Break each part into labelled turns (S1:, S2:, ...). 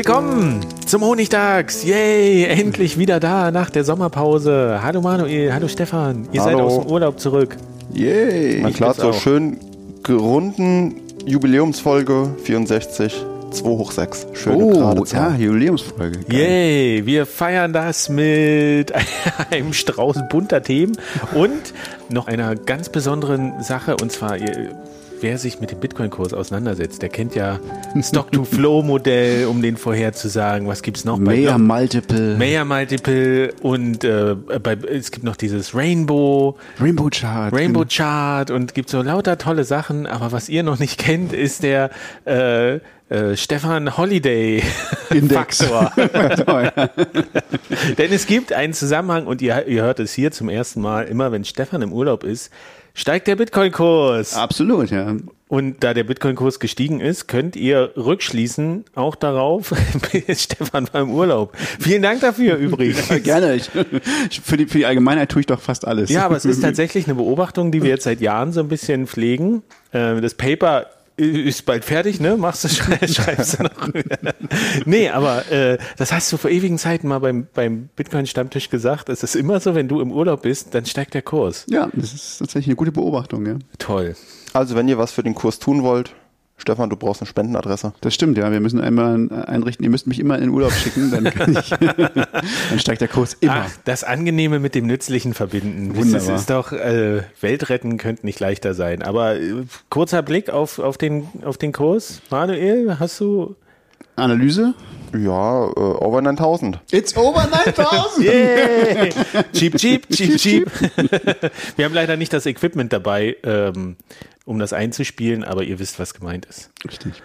S1: Willkommen zum Honigtags. Yay, endlich wieder da nach der Sommerpause. Hallo Manuel, hallo Stefan. Ihr seid
S2: Hallo.
S1: aus dem Urlaub zurück.
S2: Yay! Man klar
S1: auch.
S2: schön gerunden Jubiläumsfolge 64, 2 hoch 6. Schöne gerade
S3: Oh, ja,
S2: Zahl.
S3: Jubiläumsfolge. Geil.
S1: Yay, wir feiern das mit einem Strauß bunter Themen und noch einer ganz besonderen Sache. Und zwar, ihr, wer sich mit dem Bitcoin-Kurs auseinandersetzt, der kennt ja Stock-to-Flow-Modell, um den vorherzusagen. Was gibt's noch? bei
S3: Mayor
S1: Block-
S3: Multiple.
S1: Mayor Multiple und äh, bei, es gibt noch dieses Rainbow,
S3: Rainbow Chart.
S1: Rainbow Chart und gibt so lauter tolle Sachen. Aber was ihr noch nicht kennt, ist der äh, äh, Stefan Holiday
S3: Index. Genau.
S1: Denn es gibt einen Zusammenhang und ihr, ihr hört es hier zum ersten Mal. Immer wenn Stefan im Urlaub ist, steigt der Bitcoin-Kurs.
S3: Absolut, ja.
S1: Und da der Bitcoin-Kurs gestiegen ist, könnt ihr rückschließen auch darauf, Stefan war im Urlaub. Vielen Dank dafür übrigens.
S3: Ja, Gerne. Ich, für, die, für die Allgemeinheit tue ich doch fast alles.
S1: Ja, aber es ist tatsächlich eine Beobachtung, die wir jetzt seit Jahren so ein bisschen pflegen. Äh, Das Paper ist bald fertig, ne? Machst du, schrei- schreibst du noch. nee, aber äh, das hast du vor ewigen Zeiten mal beim, beim Bitcoin-Stammtisch gesagt. Es ist immer so, wenn du im Urlaub bist, dann steigt der Kurs.
S3: Ja, das ist tatsächlich eine gute Beobachtung, ja.
S1: Toll.
S2: Also, wenn ihr was für den Kurs tun wollt, Stefan, du brauchst eine Spendenadresse.
S3: Das stimmt, ja. Wir müssen einmal einrichten, ihr müsst mich immer in den Urlaub schicken, dann, kann ich, dann steigt der Kurs immer.
S1: Ach, das Angenehme mit dem Nützlichen verbinden. Das
S3: Wunderbar.
S1: ist doch, äh, Weltretten könnte nicht leichter sein. Aber äh, kurzer Blick auf, auf, den, auf den Kurs. Manuel, hast du
S3: Analyse?
S2: Ja, äh, over 9000.
S3: It's over 9000!
S1: Yay! Cheap, cheap, cheap, cheap. Wir haben leider nicht das Equipment dabei, ähm, um das einzuspielen, aber ihr wisst, was gemeint ist.
S3: Richtig.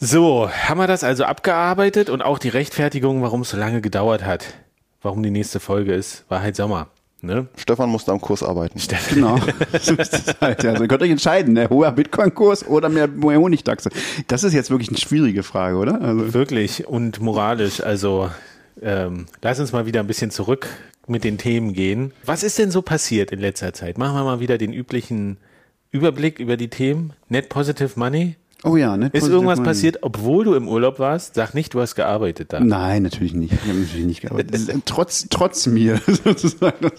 S1: So, haben wir das also abgearbeitet und auch die Rechtfertigung, warum es so lange gedauert hat, warum die nächste Folge ist, war halt Sommer. Ne?
S2: Stefan musste am Kurs arbeiten.
S3: Genau. So ist es halt. Also ihr könnt euch entscheiden, ne? hoher Bitcoin-Kurs oder mehr, mehr Honigdachse. Das ist jetzt wirklich eine schwierige Frage, oder? Also,
S1: Wirklich und moralisch. Also ähm, lass uns mal wieder ein bisschen zurück mit den Themen gehen. Was ist denn so passiert in letzter Zeit? Machen wir mal wieder den üblichen Überblick über die Themen. Net Positive Money.
S3: Oh ja, ne?
S1: Ist irgendwas
S3: Money.
S1: passiert, obwohl du im Urlaub warst? Sag nicht, du hast gearbeitet da.
S3: Nein, natürlich nicht. Ich habe natürlich nicht gearbeitet. Trotz, trotz mir sozusagen.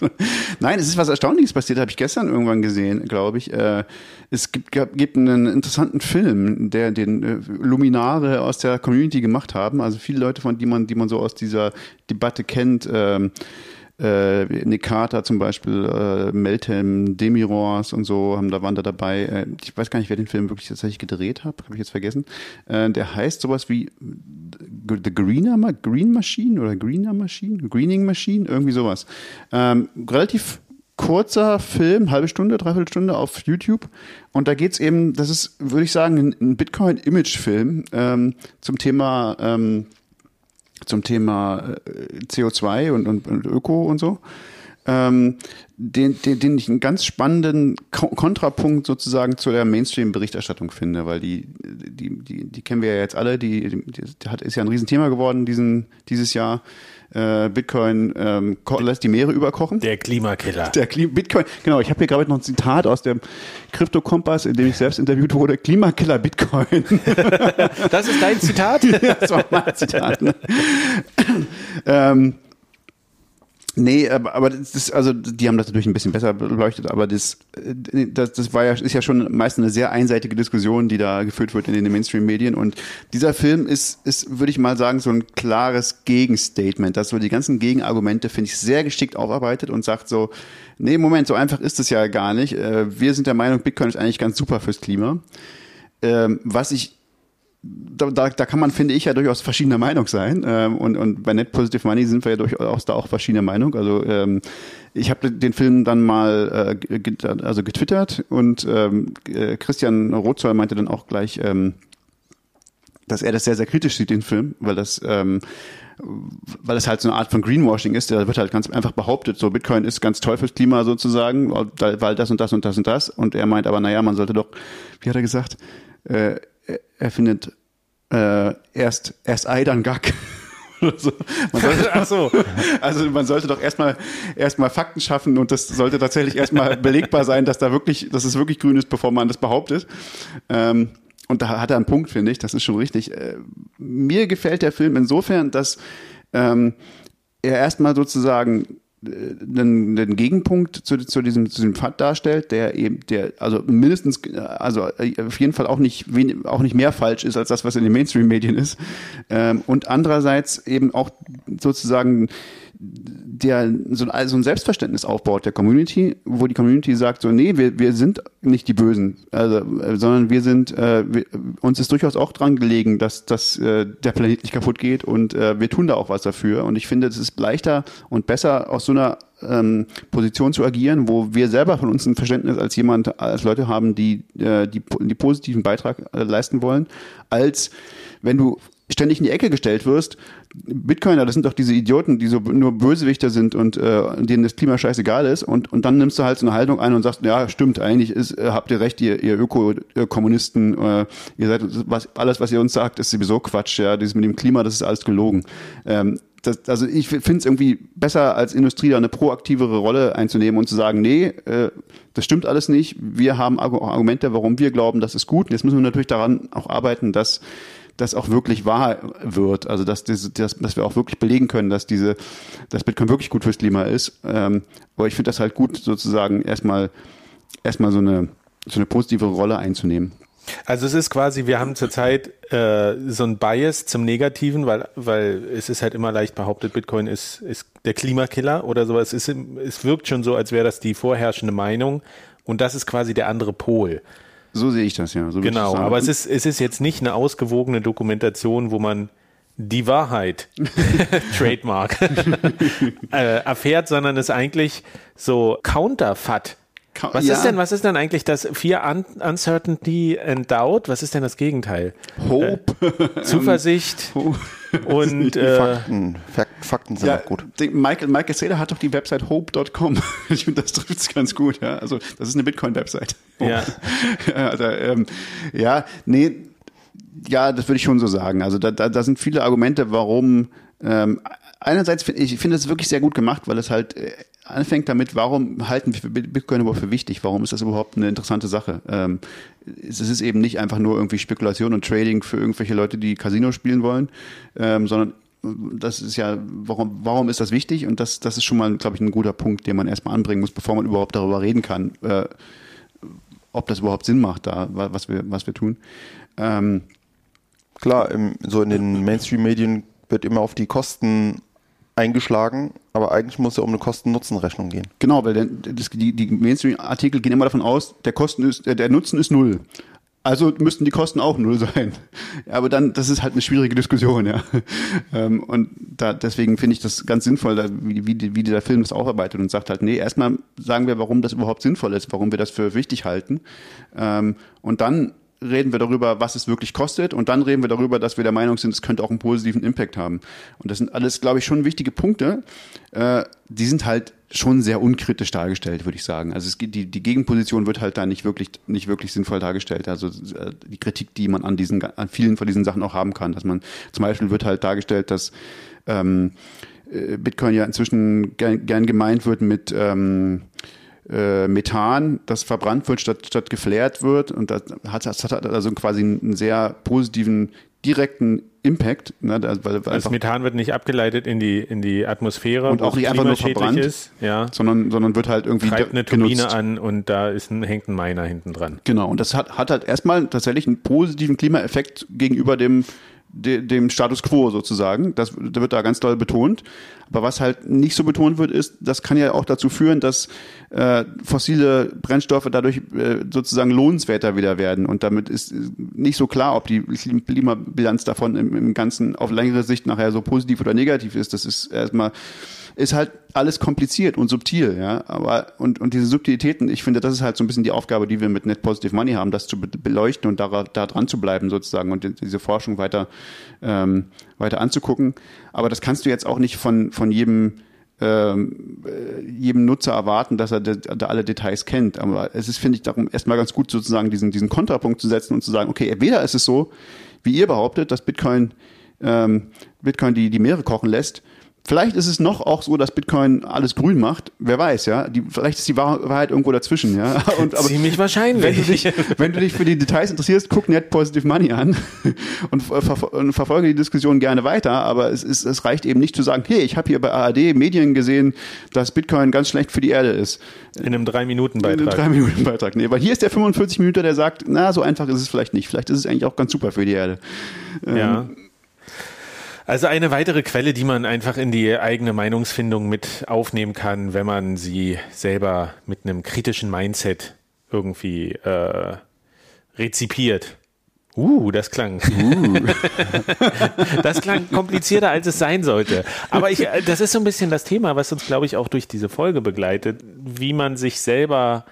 S3: Nein, es ist was Erstaunliches passiert, habe ich gestern irgendwann gesehen, glaube ich. Äh, Es gibt, gab, gibt einen interessanten Film, der den äh, Luminare aus der Community gemacht haben. Also viele Leute, von die man, die man so aus dieser Debatte kennt. Ähm, äh, Nick Carter zum Beispiel, äh, Meltem, Demirors und so, haben da waren da dabei. Äh, ich weiß gar nicht, wer den Film wirklich tatsächlich gedreht hat, habe ich jetzt vergessen. Äh, der heißt sowas wie The Greener Green Machine oder Greener Machine, Greening Machine, irgendwie sowas. Ähm, relativ kurzer Film, halbe Stunde, dreiviertel Stunde auf YouTube. Und da geht's eben, das ist, würde ich sagen, ein, ein Bitcoin-Image-Film ähm, zum Thema ähm, zum Thema äh, CO2 und, und, und Öko und so. Ähm, den, den, den ich einen ganz spannenden Ko Kontrapunkt sozusagen zu der Mainstream-Berichterstattung finde, weil die, die, die, die kennen wir ja jetzt alle, die, die, die hat, ist ja ein Riesenthema geworden diesen, dieses Jahr. Äh, Bitcoin ähm, lässt die Meere überkochen.
S1: Der Klimakiller.
S3: Der Klim Bitcoin, genau, ich habe hier gerade noch ein Zitat aus dem Krypto-Kompass, in dem ich selbst interviewt wurde, Klimakiller Bitcoin.
S1: Das ist dein Zitat?
S3: das war mein Zitat. Ne? ähm, Nee, aber, aber das also die haben das natürlich ein bisschen besser beleuchtet, aber das, äh, das, das war ja, ist ja schon meist eine sehr einseitige Diskussion, die da geführt wird in den Mainstream-Medien. Und dieser Film ist, ist, würde ich mal sagen, so ein klares Gegenstatement. Das so die ganzen Gegenargumente, finde ich, sehr geschickt aufarbeitet und sagt so, nee, Moment, so einfach ist es ja gar nicht. Äh, wir sind der Meinung, Bitcoin ist eigentlich ganz super fürs Klima. Ähm, was ich da, da, da kann man, finde ich, ja durchaus verschiedener Meinung sein. Ähm, und, und bei Net Positive Money sind wir ja durchaus da auch verschiedener Meinung. Also ähm, ich habe den Film dann mal äh, also getwittert und ähm, äh, Christian Rotzoll meinte dann auch gleich, ähm, dass er das sehr, sehr kritisch sieht, den Film, weil das ähm, weil es halt so eine Art von Greenwashing ist, da wird halt ganz einfach behauptet, so Bitcoin ist ganz toll fürs Klima sozusagen, weil das und das und das und das. Und er meint aber, naja, man sollte doch, wie hat er gesagt, äh, er findet äh, erst, erst Ei, dann Gack. so. Man sollte, Ach so. Also man sollte doch erstmal erstmal Fakten schaffen und das sollte tatsächlich erstmal belegbar sein, dass da wirklich, dass es wirklich grün ist, bevor man das behauptet. Ähm, und da hat er einen Punkt, finde ich, das ist schon richtig. Äh, mir gefällt der Film insofern, dass ähm, er erstmal sozusagen einen, einen Gegenpunkt zu, zu, diesem, zu diesem Pfad darstellt, der eben, der, also mindestens, also auf jeden Fall auch nicht, auch nicht mehr falsch ist als das, was in den Mainstream-Medien ist. Ähm, und andererseits eben auch sozusagen der so, also ein Selbstverständnis aufbaut der Community, wo die Community sagt so, nee, wir, wir sind nicht die Bösen, also, äh, sondern wir sind, äh, wir, uns ist durchaus auch dran gelegen, dass, dass äh, der Planet nicht kaputt geht und äh, wir tun da auch was dafür. Und ich finde, es ist leichter und besser aus so einer ähm, Position zu agieren, wo wir selber von uns ein Verständnis als jemand, als Leute haben, die äh, die, die positiven Beitrag äh, leisten wollen, als wenn du ständig in die Ecke gestellt wirst. Bitcoiner, das sind doch diese Idioten, die so nur Bösewichter sind und äh, denen das Klima scheißegal ist. Und, und dann nimmst du halt so eine Haltung ein und sagst, ja, stimmt, eigentlich ist, äh, habt ihr recht, ihr, ihr Öko-Kommunisten, äh, ihr seid, was, alles, was ihr uns sagt, ist sowieso Quatsch, ja, dieses mit dem Klima, das ist alles gelogen. Ähm, das, also ich finde es irgendwie besser als Industrie da eine proaktivere Rolle einzunehmen und zu sagen, nee, äh, das stimmt alles nicht. Wir haben Argumente, warum wir glauben, das ist gut. Jetzt müssen wir natürlich daran auch arbeiten, dass das auch wirklich wahr wird. Also dass, das, dass, dass wir auch wirklich belegen können, dass diese, dass Bitcoin wirklich gut fürs Klima ist. Ähm, aber ich finde das halt gut, sozusagen erstmal erstmal so eine so eine positive Rolle einzunehmen.
S1: Also es ist quasi, wir haben zurzeit äh, so ein Bias zum Negativen, weil, weil es ist halt immer leicht behauptet, Bitcoin ist, ist der Klimakiller oder sowas. Es, ist, es wirkt schon so, als wäre das die vorherrschende Meinung und das ist quasi der andere Pol.
S3: So sehe ich das ja. So
S1: genau, aber es ist, es ist jetzt nicht eine ausgewogene Dokumentation, wo man die Wahrheit, Trademark, äh, erfährt, sondern es ist eigentlich so Counterfeit. Was ja. ist denn, was ist denn eigentlich das Fear Un Uncertainty and Doubt? Was ist denn das Gegenteil?
S3: Hope.
S1: Äh, Zuversicht. und äh,
S2: Fakten. Fakten sind
S3: ja,
S2: auch gut.
S3: Michael, Michael Saylor hat doch die Website hope.com. ich finde, das trifft es ganz gut. Ja? Also, das ist eine Bitcoin-Website.
S1: Ja.
S3: also, ähm, ja, nee, ja, das würde ich schon so sagen. Also, da, da, da sind viele Argumente, warum. Ähm, einerseits finde ich finde es wirklich sehr gut gemacht, weil es halt äh, anfängt damit, warum halten wir Bitcoin überhaupt für wichtig? Warum ist das überhaupt eine interessante Sache? Ähm, es ist eben nicht einfach nur irgendwie Spekulation und Trading für irgendwelche Leute, die Casino spielen wollen, ähm, sondern das ist ja, warum, warum ist das wichtig? Und das, das ist schon mal, glaube ich, ein guter Punkt, den man erstmal anbringen muss, bevor man überhaupt darüber reden kann, äh, ob das überhaupt Sinn macht, da, was wir, was wir tun. Ähm,
S2: Klar, im, so in den Mainstream-Medien wird immer auf die Kosten eingeschlagen, aber eigentlich muss es ja um eine Kosten-Nutzen-Rechnung gehen.
S3: Genau, weil der, das, die, die Mainstream-Artikel gehen immer davon aus, der Kosten ist, der Nutzen ist null. Also müssten die Kosten auch null sein. Aber dann, das ist halt eine schwierige Diskussion, ja. Ähm, und da, deswegen finde ich das ganz sinnvoll, wie, wie, wie der Film das aufarbeitet und sagt halt, nee, erstmal sagen wir, warum das überhaupt sinnvoll ist, warum wir das für wichtig halten. Ähm, und dann reden wir darüber, was es wirklich kostet und dann reden wir darüber, dass wir der Meinung sind, es könnte auch einen positiven Impact haben. Und das sind alles, glaube ich, schon wichtige Punkte. Äh, die sind halt schon sehr unkritisch dargestellt, würde ich sagen. Also es, die, die Gegenposition wird halt da nicht wirklich, nicht wirklich sinnvoll dargestellt. Also äh, die Kritik, die man an diesen, an vielen von diesen Sachen auch haben kann, dass man zum Beispiel wird halt dargestellt, dass ähm, äh, Bitcoin ja inzwischen gern, gern gemeint wird mit ähm, äh, Methan, das verbrannt wird, statt, statt geflärt wird. Und das hat, das hat also quasi einen sehr positiven, direkten Impact. Ne, weil, weil
S1: Das
S3: einfach,
S1: Methan wird nicht abgeleitet in die, in die Atmosphäre,
S3: und auch nicht einfach nur verbrannt,
S1: ist. Ja.
S3: sondern, sondern wird halt irgendwie
S1: Treibt eine
S3: genutzt.
S1: Turbine an und da ist ein, hängt ein Miner hinten dran.
S3: Genau, und das hat, hat halt erstmal tatsächlich einen positiven Klimaeffekt gegenüber dem, de, dem Status quo sozusagen. Das da wird da ganz doll betont. Aber was halt nicht so betont wird, ist, das kann ja auch dazu führen, dass äh, fossile Brennstoffe dadurch äh, sozusagen lohnenswerter wieder werden. Und damit ist nicht so klar, ob die Klimabilanz davon im, im Ganzen auf längere Sicht nachher so positiv oder negativ ist. Das ist erstmal ist halt alles kompliziert und subtil, ja. Aber und, und diese Subtilitäten, ich finde, das ist halt so ein bisschen die Aufgabe, die wir mit Net Positive Money haben, das zu be- beleuchten und da, da dran zu bleiben sozusagen und die- diese Forschung weiter ähm, weiter anzugucken. Aber das kannst du jetzt auch nicht von von jedem ähm, äh, jedem Nutzer erwarten, dass er da da alle Details kennt. Aber es ist, finde ich, darum erstmal ganz gut sozusagen diesen, diesen Kontrapunkt zu setzen und zu sagen, okay, entweder ist es so, wie ihr behauptet, dass Bitcoin, ähm, Bitcoin die, die Meere kochen lässt. Vielleicht ist es noch auch so, dass Bitcoin alles grün macht. Wer weiß, ja. Die, vielleicht ist die Wahr- Wahrheit irgendwo dazwischen, ja. Und, aber
S1: Ziemlich wahrscheinlich.
S3: wenn du, dich, wenn du dich für die Details interessierst, guck Net Positive Money an und, ver und verfolge die Diskussion gerne weiter. Aber es, ist, es reicht eben nicht zu sagen, hey, ich habe hier bei ARD Medien gesehen, dass Bitcoin ganz schlecht für die Erde ist.
S1: In einem
S3: In einem
S1: Drei-Minuten-Beitrag.
S3: drei Minuten Beitrag. Nee, weil hier ist der 45 Minuten, der sagt, na, so einfach ist es vielleicht nicht. Vielleicht ist es eigentlich auch ganz super für die Erde.
S1: Ja. Also eine weitere Quelle, die man einfach in die eigene Meinungsfindung mit aufnehmen kann, wenn man sie selber mit einem kritischen Mindset irgendwie äh, rezipiert. Uh, das klang. das klang komplizierter, als es sein sollte. Aber ich, äh, das ist so ein bisschen das Thema, was uns, glaube ich, auch durch diese Folge begleitet, wie man sich selber,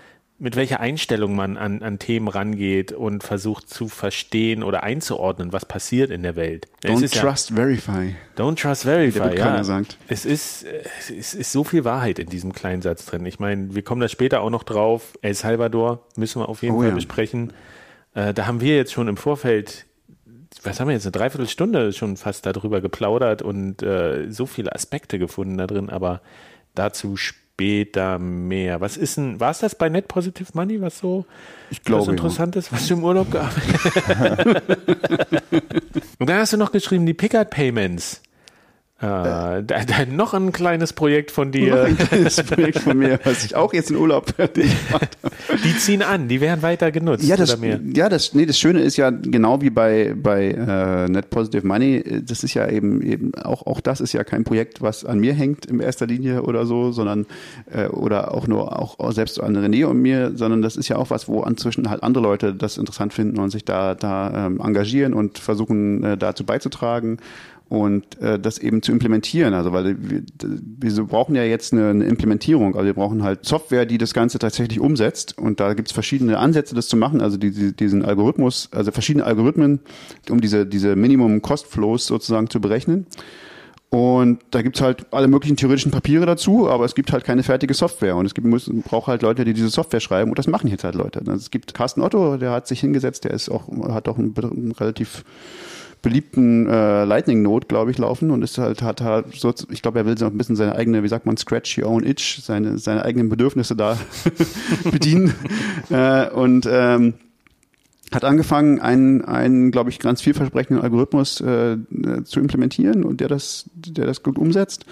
S1: mit welcher Einstellung man an, an Themen rangeht und versucht zu verstehen oder einzuordnen, was passiert in der Welt.
S3: Don't
S1: ist ja-
S3: trust, verify.
S1: Don't trust verify,
S3: der
S1: ja.
S3: sagt.
S1: Es ist, es ist so viel Wahrheit in diesem kleinen Satz drin. Ich meine, wir kommen da später auch noch drauf. El Salvador müssen wir auf jeden
S3: Oh
S1: Fall
S3: ja.
S1: besprechen. Äh, da haben wir jetzt schon im Vorfeld, was haben wir jetzt, eine Dreiviertelstunde schon fast darüber geplaudert und äh, so viele Aspekte gefunden da drin, aber dazu später mehr. Was ist denn, war es das bei Net Positive Money, was so
S3: Ich glaube,
S1: was interessant ist, was du im Urlaub gearbeitet hast? Und dann hast du noch geschrieben, die Pickard Payments. Äh, da, da, noch ein kleines Projekt von
S3: Noch
S1: dir.
S3: ein kleines Projekt von mir, was ich auch jetzt in Urlaub.
S1: Die ziehen an, die werden weiter genutzt.
S3: Ja, das, ja das, nee, das Schöne ist ja genau wie bei, bei äh, Net Positive Money, äh, das ist ja eben, eben auch, auch das ist ja kein Projekt, was an mir hängt in erster Linie oder so, sondern äh, oder auch nur auch, auch selbst an René und mir, sondern das ist ja auch was, wo inzwischen halt andere Leute das interessant finden und sich da, da ähm, engagieren und versuchen äh, dazu beizutragen und äh, das eben zu implementieren. Also weil wir, wir brauchen ja jetzt eine, eine Implementierung. Also wir brauchen halt Software, die das Ganze tatsächlich umsetzt. Und da gibt es verschiedene Ansätze, das zu machen. Also die, die, diesen Algorithmus, also verschiedene Algorithmen, um diese, diese Minimum Cost Flows sozusagen zu berechnen. Und da gibt's halt alle möglichen theoretischen Papiere dazu, aber es gibt halt keine fertige Software. Und es gibt, muss, braucht halt Leute, die diese Software schreiben. Und das machen jetzt halt Leute. Also es gibt Carsten Otto, der hat sich hingesetzt, der ist auch, hat auch einen, einen relativ beliebten äh, Lightning Node, glaube ich, laufen und ist halt, hat halt so, ich glaube, er will so ein bisschen seine eigene, wie sagt man, Scratch your own itch, seine, seine eigenen Bedürfnisse da bedienen. äh, und ähm, hat angefangen, einen, einen glaube ich, ganz vielversprechenden Algorithmus äh, zu implementieren und der das, der das gut umsetzt.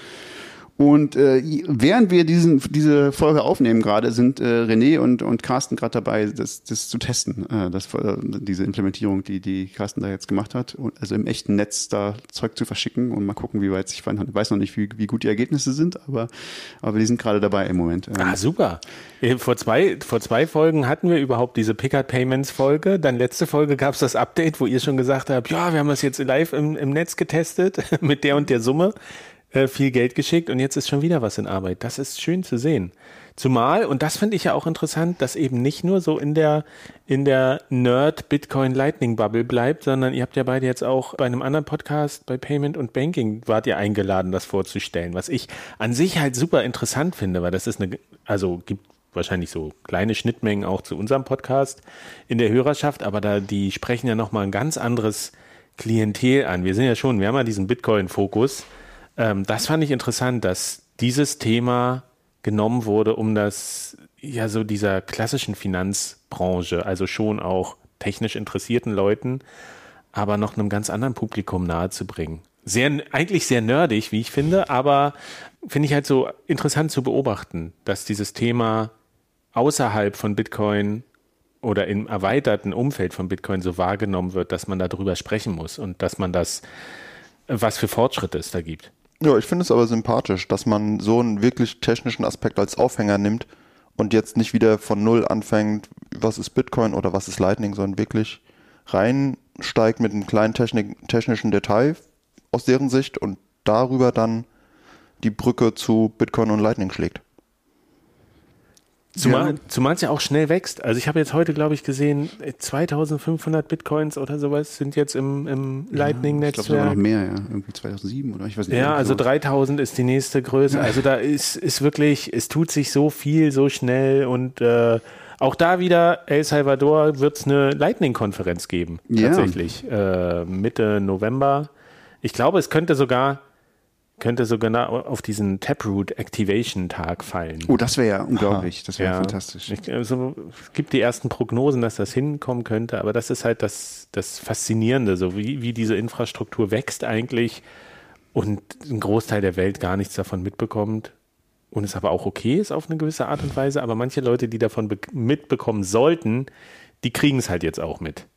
S3: Und äh, während wir diesen, diese Folge aufnehmen gerade, sind äh, René und, und Carsten gerade dabei, das, das zu testen, äh, das, äh, diese Implementierung, die, die Carsten da jetzt gemacht hat. Und also im echten Netz da Zeug zu verschicken und mal gucken, wie weit sich verhandelt. Ich weiß noch nicht, wie, wie gut die Ergebnisse sind, aber, aber die sind gerade dabei im Moment. Ähm,
S1: Ah, super. Äh, Vor zwei, vor zwei Folgen hatten wir überhaupt diese Pickard Payments Folge. Dann letzte Folge gab es das Update, wo ihr schon gesagt habt, ja, wir haben das jetzt live im, im Netz getestet mit der und der Summe. Äh, viel Geld geschickt und jetzt ist schon wieder was in Arbeit. Das ist schön zu sehen. Zumal, und das finde ich ja auch interessant, dass eben nicht nur so in der, in der Nerd Bitcoin Lightning Bubble bleibt, sondern ihr habt ja beide jetzt auch bei einem anderen Podcast, bei Payment und Banking, wart ihr eingeladen, das vorzustellen, was ich an sich halt super interessant finde, weil das ist eine, also gibt wahrscheinlich so kleine Schnittmengen auch zu unserem Podcast in der Hörerschaft, aber da, die sprechen ja nochmal ein ganz anderes Klientel an. Wir sind ja schon, wir haben ja diesen Bitcoin-Fokus. Ähm, das fand ich interessant, dass dieses Thema genommen wurde, um das, ja, so dieser klassischen Finanzbranche, also schon auch technisch interessierten Leuten, aber noch einem ganz anderen Publikum nahezubringen. Sehr, eigentlich sehr nerdig, wie ich finde, aber finde ich halt so interessant zu beobachten, dass dieses Thema außerhalb von Bitcoin oder im erweiterten Umfeld von Bitcoin so wahrgenommen wird, dass man darüber sprechen muss und dass man das, was für Fortschritte es da gibt.
S2: Ja, ich finde es aber sympathisch, dass man so einen wirklich technischen Aspekt als Aufhänger nimmt und jetzt nicht wieder von Null anfängt, was ist Bitcoin oder was ist Lightning, sondern wirklich reinsteigt mit einem kleinen Technik, technischen Detail aus deren Sicht und darüber dann die Brücke zu Bitcoin und Lightning schlägt.
S1: Zumal, zumal es ja auch schnell wächst. Also ich habe jetzt heute, glaube ich, gesehen, 2500 Bitcoins oder sowas sind jetzt im, im Lightning-Netzwerk.
S3: Ich glaube noch mehr, ja. Irgendwie 2007 oder ich weiß nicht.
S1: Ja, also 3000 ist die nächste Größe. Also da ist, ist wirklich, es tut sich so viel, so schnell und äh, auch da wieder, El Salvador wird es eine Lightning-Konferenz geben,
S3: Ja.
S1: tatsächlich. Äh, Mitte November. Ich glaube, es könnte sogar, könnte sogar auf diesen Taproot Activation Tag fallen.
S3: Oh, das wäre ja unglaublich. Das wäre
S1: Ja.
S3: fantastisch.
S1: Ich, also, es gibt die ersten Prognosen, dass das hinkommen könnte, aber das ist halt das, das Faszinierende, so wie, wie diese Infrastruktur wächst eigentlich und ein Großteil der Welt gar nichts davon mitbekommt und es aber auch okay ist auf eine gewisse Art und Weise, aber manche Leute, die davon be- mitbekommen sollten, die kriegen es halt jetzt auch mit.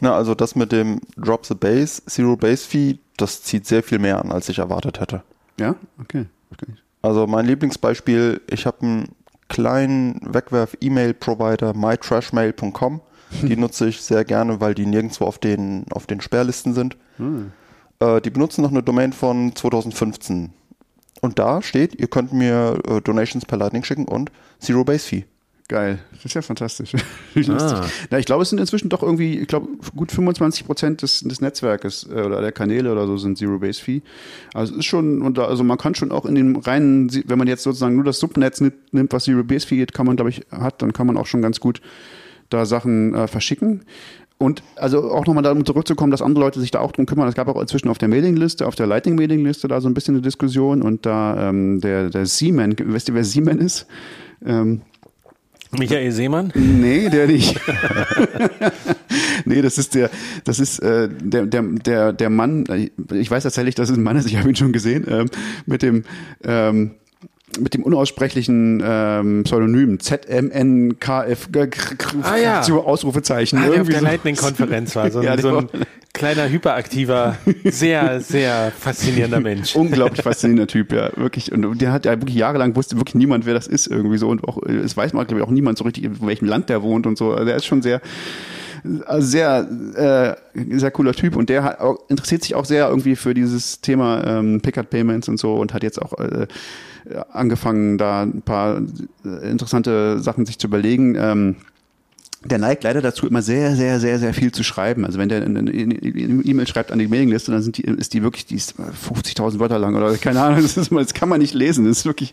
S2: Na, also das mit dem Drop the Base, Zero Base Fee, das zieht sehr viel mehr an, als ich erwartet hätte.
S3: Ja? Okay. okay.
S2: Also mein Lieblingsbeispiel, ich habe einen kleinen Wegwerf-E-Mail-Provider, mytrashmail.com. Die nutze ich sehr gerne, weil die nirgendwo auf den, auf den Sperrlisten sind. Äh, die benutzen noch eine Domain von 2015. Und da steht, ihr könnt mir äh, Donations per Lightning schicken und Zero Base Fee.
S3: Geil. Das ist ja fantastisch.
S1: Ah.
S3: Na, ich glaube, es sind inzwischen doch irgendwie, ich glaube, gut 25 Prozent des, des Netzwerkes äh, oder der Kanäle oder so sind Zero-Base-Fee. Also es ist schon, und da, also man kann schon auch in den reinen, wenn man jetzt sozusagen nur das Subnetz nimmt, nimmt was Zero-Base-Fee geht, kann man, glaube ich, hat, dann kann man auch schon ganz gut da Sachen äh, verschicken. Und also auch nochmal darum zurückzukommen, dass andere Leute sich da auch drum kümmern. Es gab auch inzwischen auf der Mailingliste, auf der Lightning-Mailingliste da so ein bisschen eine Diskussion und da ähm, der, der Seaman, weißt du, wer Seaman ist? Ähm,
S1: Michael Seemann?
S3: Nee, der nicht. nee, das ist der, das ist äh, der, der, der, der Mann, ich weiß tatsächlich, dass es ein Mann ist, ich habe ihn schon gesehen, ähm, mit dem ähm, mit dem unaussprechlichen ähm, Pseudonym ZMNKF
S1: Ah, ja.
S3: zu Ausrufezeichen.
S1: Ah, der auf
S3: Irgendwie
S1: der
S3: so.
S1: Lightning-Konferenz war. So, ein-
S3: Ja,
S1: so ein kleiner, hyperaktiver, sehr, sehr faszinierender Mensch.
S3: Unglaublich faszinierender Typ, ja, wirklich. Und der hat ja wirklich jahrelang wusste wirklich niemand, wer das ist irgendwie so. Und auch, äh, es weiß man, glaube ich, auch niemand so richtig, in welchem Land der wohnt und so. Also der ist schon sehr, also sehr, äh, sehr cooler Typ und der hat auch, interessiert sich auch sehr irgendwie für dieses Thema ähm, Pickard Payments und so und hat jetzt auch äh, angefangen, da ein paar interessante Sachen sich zu überlegen. Ähm, der neigt leider dazu, immer sehr, sehr, sehr, sehr viel zu schreiben. Also wenn der eine E-Mail schreibt an die Mailingliste, dann sind die, ist die wirklich, die ist 50.000 Wörter lang oder keine Ahnung, das, ist, das kann man nicht lesen. Das ist wirklich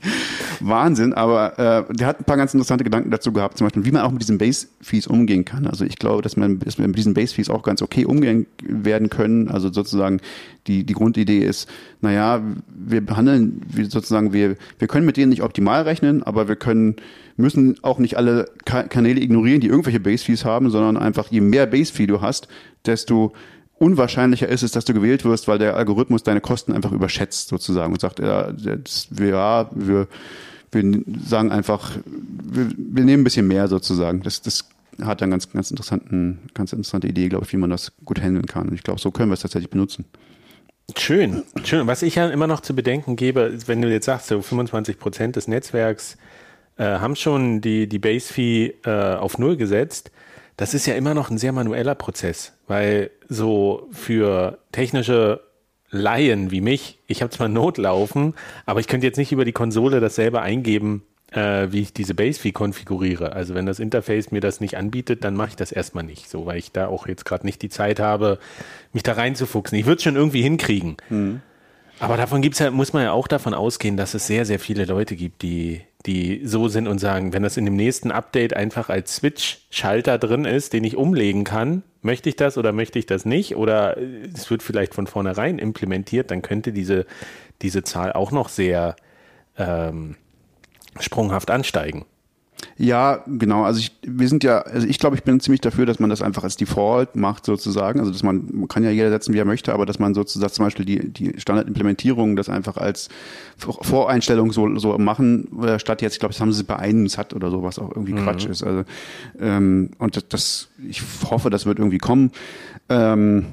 S3: Wahnsinn. Aber äh, der hat ein paar ganz interessante Gedanken dazu gehabt, zum Beispiel, wie man auch mit diesen Base-Fees umgehen kann. Also ich glaube, dass man, dass wir mit diesen Base-Fees auch ganz okay umgehen werden können. Also sozusagen die, die Grundidee ist, naja, wir behandeln, wir sozusagen, wir, wir können mit denen nicht optimal rechnen, aber wir können, müssen auch nicht alle Ka Kanäle ignorieren, die irgendwelche Base-Fees haben, sondern einfach, je mehr Base-Fee du hast, desto unwahrscheinlicher ist es, dass du gewählt wirst, weil der Algorithmus deine Kosten einfach überschätzt sozusagen und sagt, ja, das, wir, ja, wir, wir sagen einfach, wir, wir nehmen ein bisschen mehr sozusagen. Das, das hat dann ganz, ganz interessanten, ganz interessante Idee, glaube ich, wie man das gut handeln kann. Und ich glaube, so können wir es tatsächlich benutzen.
S1: Schön, schön. Was ich ja immer noch zu bedenken gebe, wenn du jetzt sagst, so 25 Prozent des Netzwerks äh, haben schon die, die Base-Fee äh, auf Null gesetzt, das ist ja immer noch ein sehr manueller Prozess, weil so für technische Laien wie mich, ich habe zwar Not laufen, aber ich könnte jetzt nicht über die Konsole das selber eingeben, äh, wie ich diese Base-Fee konfiguriere. Also wenn das Interface mir das nicht anbietet, dann mache ich das erstmal nicht, so weil ich da auch jetzt gerade nicht die Zeit habe, mich da reinzufuchsen. Ich würde es schon irgendwie hinkriegen. Aber davon gibt's ja, muss man ja auch davon ausgehen, dass es sehr, sehr viele Leute gibt, die, die so sind und sagen, wenn das in dem nächsten Update einfach als Switch-Schalter drin ist, den ich umlegen kann, möchte ich das oder möchte ich das nicht? Oder äh, es wird vielleicht von vornherein implementiert, dann könnte diese, diese Zahl auch noch sehr ähm, sprunghaft ansteigen.
S3: Ja, genau. Also ich, wir sind ja, also ich glaube, ich bin ziemlich dafür, dass man das einfach als Default macht sozusagen. Also dass man, man kann ja jeder setzen, wie er möchte, aber dass man sozusagen zum Beispiel die, die Standardimplementierung das einfach als Voreinstellung so, so machen, äh, statt jetzt, ich glaube, das haben sie bei einem Sat oder so, was auch irgendwie mhm. Quatsch ist. Also ähm, und das, das, ich hoffe, das wird irgendwie kommen. Ähm,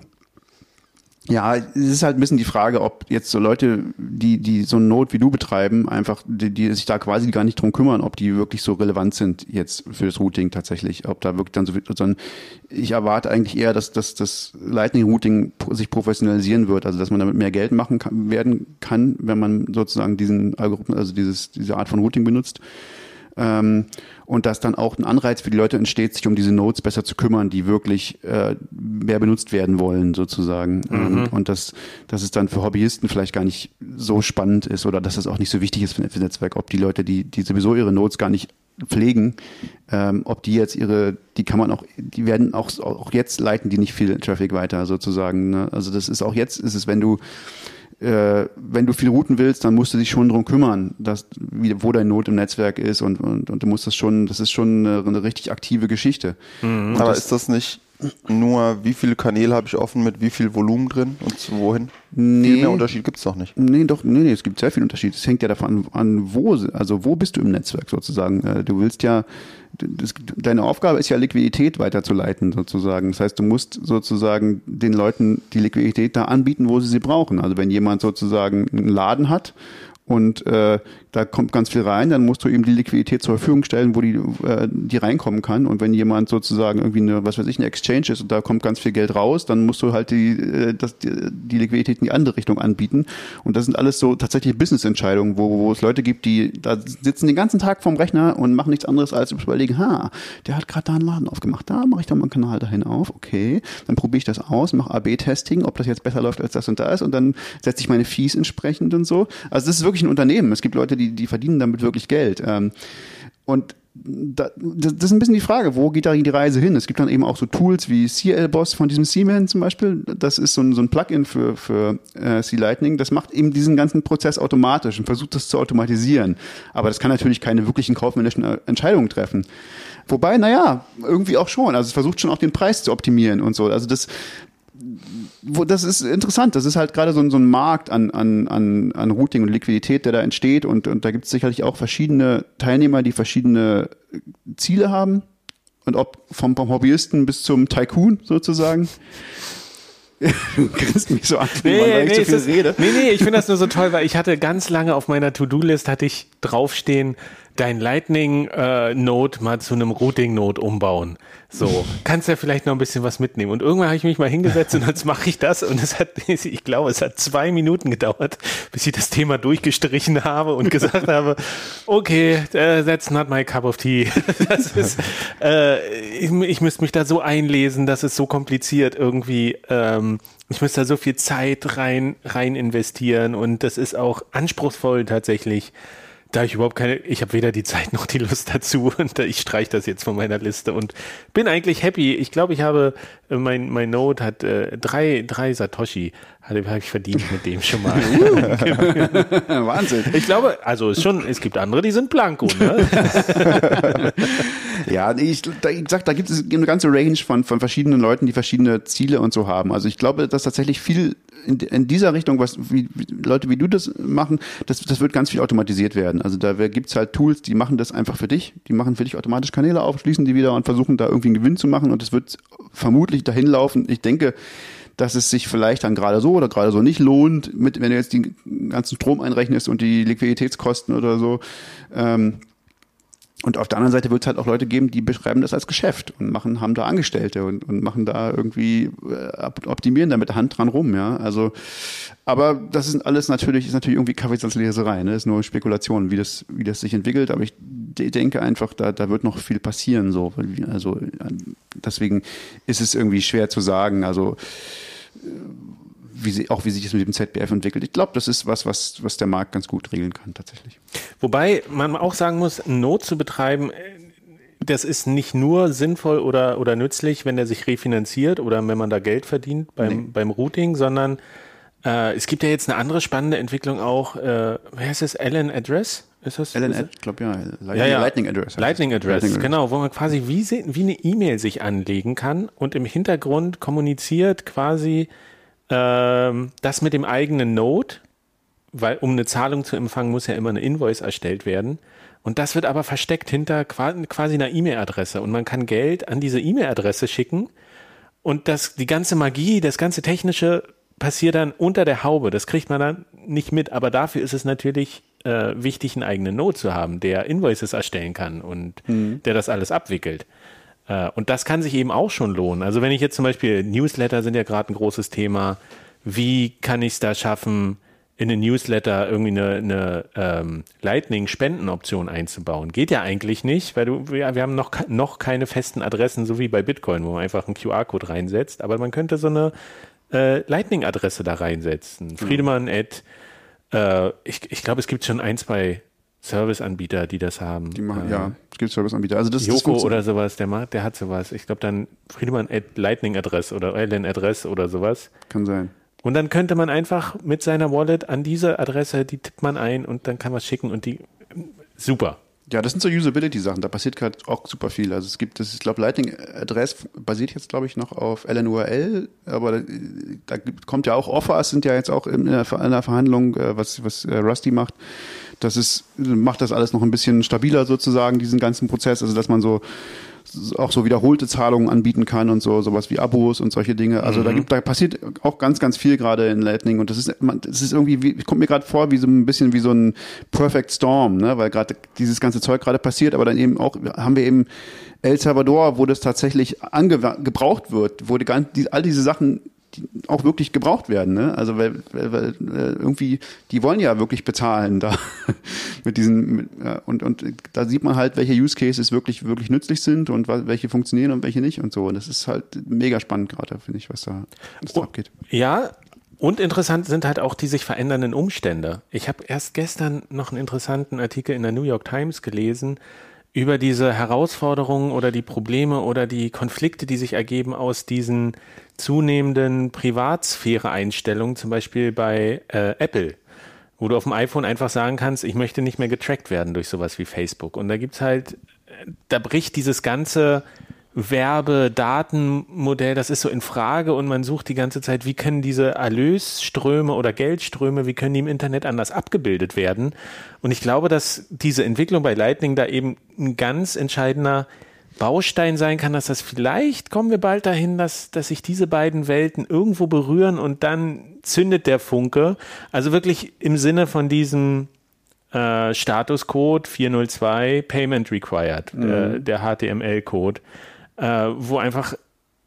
S3: ja, es ist halt ein bisschen die Frage, ob jetzt so Leute, die, die so eine Not wie du betreiben, einfach, die, die sich da quasi gar nicht drum kümmern, ob die wirklich so relevant sind jetzt für das Routing tatsächlich, ob da wirklich dann so sondern ich erwarte eigentlich eher, dass, dass das Lightning Routing sich professionalisieren wird, also dass man damit mehr Geld machen kann, werden kann, wenn man sozusagen diesen Algorithmus, also dieses, diese Art von Routing benutzt. Ähm, und dass dann auch ein Anreiz für die Leute entsteht, sich um diese Nodes besser zu kümmern, die wirklich äh, mehr benutzt werden wollen, sozusagen. Ähm, mhm. und dass, dass es dann für Hobbyisten vielleicht gar nicht so spannend ist oder dass es auch nicht so wichtig ist für das Netzwerk, ob die Leute, die, die sowieso ihre Nodes gar nicht pflegen, ähm, ob die jetzt ihre, die kann man auch, die werden auch, auch jetzt leiten die nicht viel Traffic weiter sozusagen. Ne? Also das ist auch jetzt, ist es, wenn du äh, wenn du viel routen willst, dann musst du dich schon darum kümmern, dass, wie, wo dein Not im Netzwerk ist und, und, und du musst das schon, das ist schon eine, eine richtig aktive Geschichte.
S2: Mhm. Aber ist das nicht nur, wie viele Kanäle habe ich offen mit wie viel Volumen drin und wohin? Nee. Viel mehr Unterschied gibt es doch nicht.
S3: Nee, doch, nee, nee, es gibt sehr viel Unterschied. Es hängt ja davon an, wo, also wo bist du im Netzwerk sozusagen. Äh, du willst ja, das, deine Aufgabe ist ja Liquidität weiterzuleiten sozusagen. Das heißt, du musst sozusagen den Leuten die Liquidität da anbieten, wo sie sie brauchen. Also wenn jemand sozusagen einen Laden hat und äh, da kommt ganz viel rein, dann musst du ihm die Liquidität zur Verfügung stellen, wo die, äh, die reinkommen kann. Und wenn jemand sozusagen irgendwie eine, was weiß ich, eine Exchange ist und da kommt ganz viel Geld raus, dann musst du halt die, äh, das, die, die Liquidität in die andere Richtung anbieten. Und das sind alles so tatsächlich Business-Entscheidungen, wo, wo es Leute gibt, die da sitzen den ganzen Tag vorm Rechner und machen nichts anderes als überlegen, ha, der hat gerade da einen Laden aufgemacht, da mache ich doch mal einen Kanal dahin auf, okay, dann probiere ich das aus, mache AB-Testing, ob das jetzt besser läuft als das und das und dann setze ich meine Fees entsprechend und so. Also das ist wirklich ein Unternehmen. Es gibt Leute, die die, die verdienen damit wirklich Geld. Ähm, und da, das ist ein bisschen die Frage, wo geht da die Reise hin? Es gibt dann eben auch so Tools wie CL-Boss von diesem C-Man zum Beispiel. Das ist so ein, so ein Plugin für, für äh, C-Lightning. Das macht eben diesen ganzen Prozess automatisch und versucht das zu automatisieren. Aber das kann natürlich keine wirklichen kaufmännischen äh, Entscheidungen treffen. Wobei, naja, irgendwie auch schon. Also es versucht schon auch den Preis zu optimieren und so. Also das, wo, das ist interessant. Das ist halt gerade so, ein, so ein Markt an, an, an, an Routing und Liquidität, der da entsteht. Und, und da gibt es sicherlich auch verschiedene Teilnehmer, die verschiedene Ziele haben. Und ob vom, vom Hobbyisten bis zum Tycoon sozusagen.
S1: du grinst mich so an, nee, weil nee, ich so viel rede. Nee, nee, ich finde das nur so toll, weil ich hatte ganz lange auf meiner To-Do-List hatte ich draufstehen, dein Lightning-Node äh, mal zu einem Routing-Node umbauen. So, kannst ja vielleicht noch ein bisschen was mitnehmen. Und irgendwann habe ich mich mal hingesetzt und jetzt mache ich das. Und es hat, ich glaube, es hat zwei Minuten gedauert, bis ich das Thema durchgestrichen habe und gesagt habe, okay, uh, that's not my cup of tea. Das ist, äh, ich, ich müsste mich da so einlesen, das ist so kompliziert irgendwie. Ähm, ich müsste da so viel Zeit rein, rein investieren und das ist auch anspruchsvoll tatsächlich. Da ich überhaupt keine, ich habe weder die Zeit noch die Lust dazu und ich streiche das jetzt von meiner Liste und bin eigentlich happy. Ich glaube, ich habe, äh, mein, mein Note hat äh, drei, drei Satoshi, habe hab ich verdient mit dem schon mal. Wahnsinn. Ich glaube, also ist schon, es gibt andere, die sind blanko, ne?
S3: ja, ich, da, ich sag, da gibt es eine ganze Range von, von verschiedenen Leuten, die verschiedene Ziele und so haben. Also ich glaube, dass tatsächlich viel in, in dieser Richtung, was wie, wie Leute wie du das machen, das, das wird ganz viel automatisiert werden. Also da gibt's halt Tools, die machen das einfach für dich. Die machen für dich automatisch Kanäle auf, schließen die wieder und versuchen da irgendwie einen Gewinn zu machen und es wird vermutlich dahin laufen. Ich denke, dass es sich vielleicht dann gerade so oder gerade so nicht lohnt, mit, wenn du jetzt den ganzen Strom einrechnest und die Liquiditätskosten oder so. Ähm, und auf der anderen Seite wird es halt auch Leute geben, die beschreiben das als Geschäft und machen, haben da Angestellte und, und machen da irgendwie, äh, optimieren da mit der Hand dran rum, ja. Also, aber das ist alles natürlich, ist natürlich irgendwie Kaffeesatzleserei, ne? Ist nur Spekulation, wie das, wie das sich entwickelt. Aber ich denke einfach, da, da wird noch viel passieren, so. Also, deswegen ist es irgendwie schwer zu sagen. Also, wie sie, auch wie sich es mit dem ZBF entwickelt. Ich glaube, das ist was, was, was der Markt ganz gut regeln kann, tatsächlich.
S1: Wobei man auch sagen muss, Not zu betreiben, das ist nicht nur sinnvoll oder, oder nützlich, wenn er sich refinanziert oder wenn man da Geld verdient beim, nee. beim Routing, sondern äh, es gibt ja jetzt eine andere spannende Entwicklung auch, äh, wer heißt es, Allen Address? Ist das?
S3: LN,
S1: ist
S3: ich glaube ja, Lightning,
S1: ja, ja.
S3: Lightning Address.
S1: Lightning
S3: es.
S1: Address,
S3: Lightning
S1: genau, wo man quasi wie, wie eine E-Mail sich anlegen kann und im Hintergrund kommuniziert quasi ähm, das mit dem eigenen Node, weil um eine Zahlung zu empfangen, muss ja immer eine Invoice erstellt werden. Und das wird aber versteckt hinter qua- quasi einer E-Mail-Adresse. Und man kann Geld an diese E-Mail-Adresse schicken. Und das, die ganze Magie, das ganze Technische passiert dann unter der Haube. Das kriegt man dann nicht mit. Aber dafür ist es natürlich äh, wichtig, einen eigenen Node zu haben, der Invoices erstellen kann und der das alles abwickelt. Äh, und das kann sich eben auch schon lohnen. Also wenn ich jetzt zum Beispiel Newsletter sind ja gerade ein großes Thema. Wie kann ich es da schaffen, in den Newsletter irgendwie eine, eine ähm, Lightning-Spendenoption einzubauen? Geht ja eigentlich nicht, weil du, ja, wir haben noch, noch keine festen Adressen, so wie bei Bitcoin, wo man einfach einen QR-Code reinsetzt. Aber man könnte so eine äh, Lightning-Adresse da reinsetzen. Friedemann at, äh, ich, ich glaube, es gibt schon ein, zwei Serviceanbieter, die das haben.
S3: Die machen,
S1: äh,
S3: ja, es gibt Serviceanbieter. Also das, das
S1: Joko
S3: funktioniert.
S1: oder sowas, der macht, der hat sowas. Ich glaube dann Friedemann at Lightning Adress oder LN Adress oder sowas.
S3: Kann sein.
S1: Und dann könnte man einfach mit seiner Wallet an diese Adresse, die tippt man ein und dann kann man schicken und die super.
S3: Ja, das sind so Usability-Sachen. Da passiert gerade auch super viel. Also es gibt, das, ich glaube, Lightning Address basiert jetzt, glaube ich, noch auf LNURL, aber da, da kommt ja auch Offers, sind ja jetzt auch in der Verhandlung, äh, was, was äh, Rusty macht. Das ist, macht das alles noch ein bisschen stabiler sozusagen, diesen ganzen Prozess. Also dass man so auch so wiederholte Zahlungen anbieten kann und so sowas wie Abos und solche Dinge. Also da gibt da passiert auch ganz ganz viel gerade in Lightning und das ist man, das ist irgendwie wie, kommt mir gerade vor wie so ein bisschen wie so ein Perfect Storm, ne, weil gerade dieses ganze Zeug gerade passiert, aber dann eben auch haben wir eben El Salvador, wo das tatsächlich ange gebraucht wird, wo die, all diese Sachen auch wirklich gebraucht werden, ne? Also weil, weil, weil äh, irgendwie die wollen ja wirklich bezahlen da mit diesen mit, und und da sieht man halt, welche Use Cases wirklich wirklich nützlich sind und welche funktionieren und welche nicht und so. Und das ist halt mega spannend gerade, finde ich, was da, was da
S1: Oh.
S3: abgeht.
S1: Ja, und interessant sind halt auch die sich verändernden Umstände. Ich habe erst gestern noch einen interessanten Artikel in der New York Times gelesen über diese Herausforderungen oder die Probleme oder die Konflikte, die sich ergeben aus diesen zunehmenden Privatsphäre-Einstellungen, zum Beispiel bei äh, Apple, wo du auf dem iPhone einfach sagen kannst, ich möchte nicht mehr getrackt werden durch sowas wie Facebook. Und da gibt's halt, äh, da bricht dieses ganze Werbedatenmodell, das ist so in Frage und man sucht die ganze Zeit, wie können diese Erlösströme oder Geldströme, wie können die im Internet anders abgebildet werden? Und ich glaube, dass diese Entwicklung bei Lightning da eben ein ganz entscheidender Baustein sein kann, dass das vielleicht kommen wir bald dahin, dass, dass sich diese beiden Welten irgendwo berühren und dann zündet der Funke. Also wirklich im Sinne von diesem äh, Statuscode 402 Payment Required, der, der HTML-Code, äh, wo einfach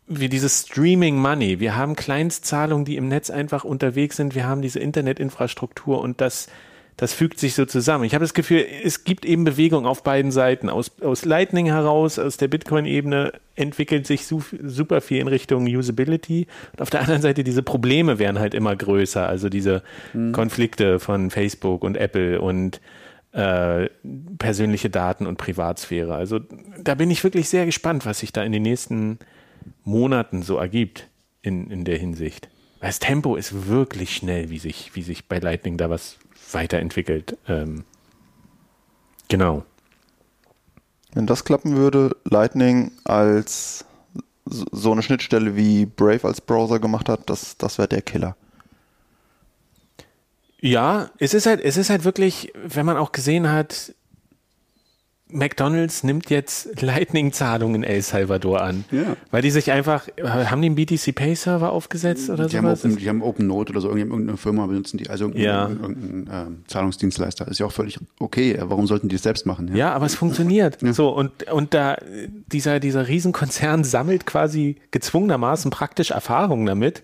S1: wie dieses Streaming Money, wir haben Kleinstzahlungen, die im Netz einfach unterwegs sind, wir haben diese Internetinfrastruktur und das, das fügt sich so zusammen. Ich habe das Gefühl, es gibt eben Bewegung auf beiden Seiten. Aus, aus Lightning heraus, aus der Bitcoin-Ebene entwickelt sich su super viel in Richtung Usability. Und auf der anderen Seite diese Probleme werden halt immer größer. Also diese Konflikte von Facebook und Apple und äh, persönliche Daten und Privatsphäre. Also da bin ich wirklich sehr gespannt, was sich da in den nächsten Monaten so ergibt in, in der Hinsicht. Weil das Tempo ist wirklich schnell, wie sich, wie sich bei Lightning da was weiterentwickelt. Ähm, genau.
S2: Wenn das klappen würde, Lightning als so eine Schnittstelle wie Brave als Browser gemacht hat, das, das wäre der Killer.
S1: Ja, es ist halt, es ist halt wirklich, wenn man auch gesehen hat, McDonalds nimmt jetzt Lightning-Zahlungen in El Salvador an.
S3: Ja.
S1: Weil die sich einfach, haben die einen BTC Pay Server aufgesetzt oder?
S3: Open, die haben Open Note oder so, irgendeine Firma benutzen die, also irgendein,
S1: Ja.
S3: irgendein ähm, Zahlungsdienstleister. Ist ja auch völlig okay. Warum sollten die es selbst machen?
S1: Ja, aber es funktioniert. So, und, und da, dieser, dieser Riesenkonzern sammelt quasi gezwungenermaßen praktisch Erfahrungen damit.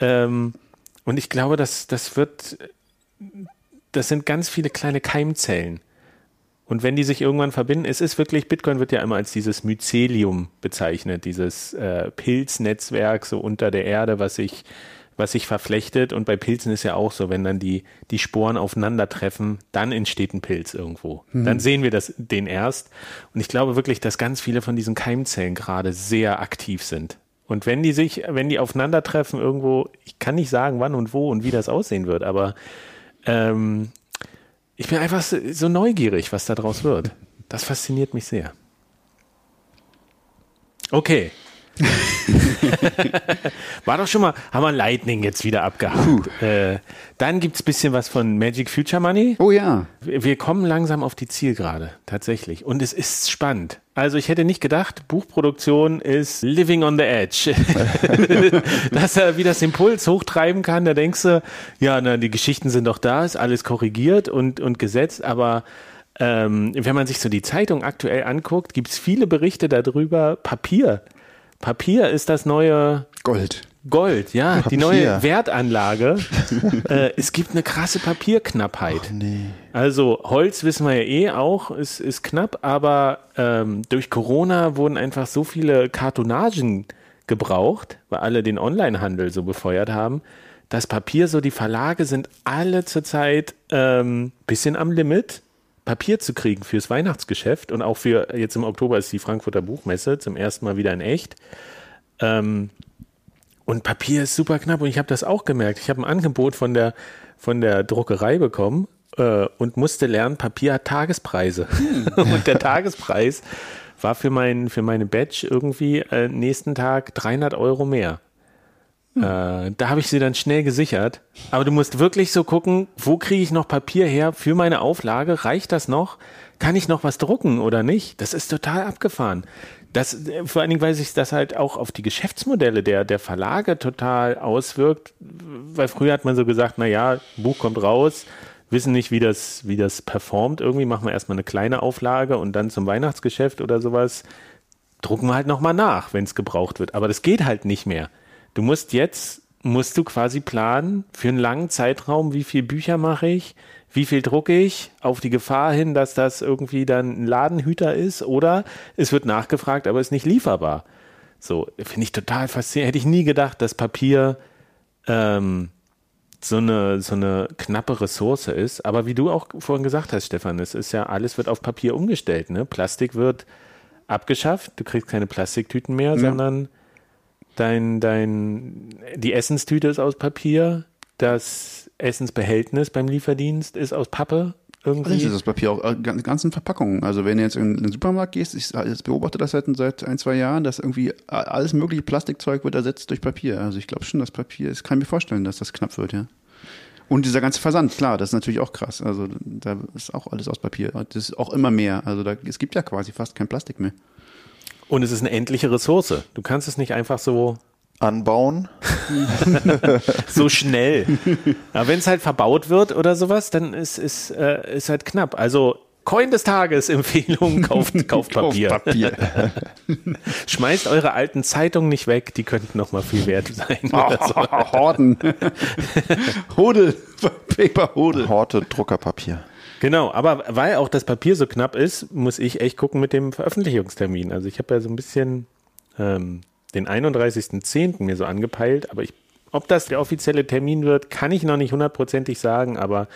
S1: Ähm, und ich glaube, dass das wird, das sind ganz viele kleine Keimzellen. Und wenn die sich irgendwann verbinden, es ist wirklich, Bitcoin wird ja immer als dieses Mycelium bezeichnet, dieses äh, Pilznetzwerk so unter der Erde, was sich, was sich verflechtet. Und bei Pilzen ist ja auch so, wenn dann die, die Sporen aufeinandertreffen, dann entsteht ein Pilz irgendwo. Dann sehen wir das, den erst. Und ich glaube wirklich, dass ganz viele von diesen Keimzellen gerade sehr aktiv sind. Und wenn die sich, wenn die aufeinandertreffen irgendwo, ich kann nicht sagen, wann und wo und wie das aussehen wird, aber ähm, ich bin einfach so, neugierig, was da draus wird. Das fasziniert mich sehr. Okay. War doch schon mal, haben wir Lightning jetzt wieder abgehakt. Äh, dann gibt es ein bisschen was von Magic Future Money.
S3: Oh ja.
S1: Wir kommen langsam auf die Zielgerade, tatsächlich. Und es ist spannend. Also ich hätte nicht gedacht, Buchproduktion ist living on the edge. Dass er wie das Impuls hochtreiben kann, da denkst du, ja, na, die Geschichten sind doch da, ist alles korrigiert und, und gesetzt, aber ähm, wenn man sich so die Zeitung aktuell anguckt, gibt es viele Berichte darüber, Papier. Papier ist das neue
S3: Gold.
S1: Gold, ja, die
S2: Papier.
S1: neue Wertanlage. äh, es gibt eine krasse Papierknappheit.
S2: Nee.
S1: Also Holz wissen wir ja eh auch, ist, ist knapp, aber ähm, durch Corona wurden einfach so viele Kartonagen gebraucht, weil alle den Onlinehandel so befeuert haben. Das Papier, so die Verlage sind alle zurzeit ähm, bisschen am Limit, Papier zu kriegen fürs Weihnachtsgeschäft und auch für, jetzt im Oktober ist die Frankfurter Buchmesse zum ersten Mal wieder in echt. Ähm, und Papier ist super knapp und ich habe das auch gemerkt. Ich habe ein Angebot von der, von der Druckerei bekommen äh, und musste lernen, Papier hat Tagespreise. und der Tagespreis war für, mein, für meine Badge irgendwie äh, nächsten Tag 300 Euro mehr. Äh, da habe ich sie dann schnell gesichert. Aber du musst wirklich so gucken, wo kriege ich noch Papier her für meine Auflage? Reicht das noch? Kann ich noch was drucken oder nicht? Das ist total abgefahren. Das, äh, vor allen Dingen, weil sich das halt auch auf die Geschäftsmodelle der, der Verlage total auswirkt. Weil früher hat man so gesagt, na ja, Buch kommt raus, wissen nicht, wie das, wie das performt. Irgendwie machen wir erstmal eine kleine Auflage und dann zum Weihnachtsgeschäft oder sowas drucken wir halt nochmal nach, wenn es gebraucht wird. Aber das geht halt nicht mehr. Du musst jetzt, musst du quasi planen für einen langen Zeitraum, wie viel Bücher mache ich, wie viel drucke ich, auf die Gefahr hin, dass das irgendwie dann ein Ladenhüter ist oder es wird nachgefragt, aber ist nicht lieferbar. So, finde ich total faszinierend. Hätte ich nie gedacht, dass Papier ähm, so eine, so eine knappe Ressource ist. Aber wie du auch vorhin gesagt hast, Stefan, es ist ja, alles wird auf Papier umgestellt. Ne? Plastik wird abgeschafft, du kriegst keine Plastiktüten mehr, sondern dein, dein, die Essenstüte ist aus Papier, das Essensbehältnis beim Lieferdienst ist aus Pappe irgendwie.
S3: Alles ist das Papier, auch äh, gan- ganzen Verpackungen. Also wenn du jetzt in den Supermarkt gehst, ich, beobachte das seit, seit ein, zwei Jahren, dass irgendwie alles mögliche Plastikzeug wird ersetzt durch Papier. Also ich glaube schon, das Papier, ich kann mir vorstellen, dass das knapp wird, ja. Und dieser ganze Versand, klar, das ist natürlich auch krass. Also da ist auch alles aus Papier. Das ist auch immer mehr. Also da, es gibt ja quasi fast kein Plastik mehr.
S1: Und es ist eine endliche Ressource. Du kannst es nicht einfach so,
S2: Anbauen.
S1: so schnell. Aber wenn es halt verbaut wird oder sowas, dann ist, ist, äh, ist halt knapp. Also Coin des Tages, Empfehlung, kauft, kauft Papier.
S3: Papier.
S1: Schmeißt eure alten Zeitungen nicht weg, die könnten noch mal viel wert sein. Oder so.
S3: Horden. Hodel. Paper Hodel.
S2: Horte Druckerpapier.
S1: Genau, aber weil auch das Papier so knapp ist, muss ich echt gucken mit dem Veröffentlichungstermin. Also ich habe ja so ein bisschen ähm, den 31.10. mir so angepeilt, aber ich, ob das der offizielle Termin wird, kann ich noch nicht hundertprozentig sagen, aber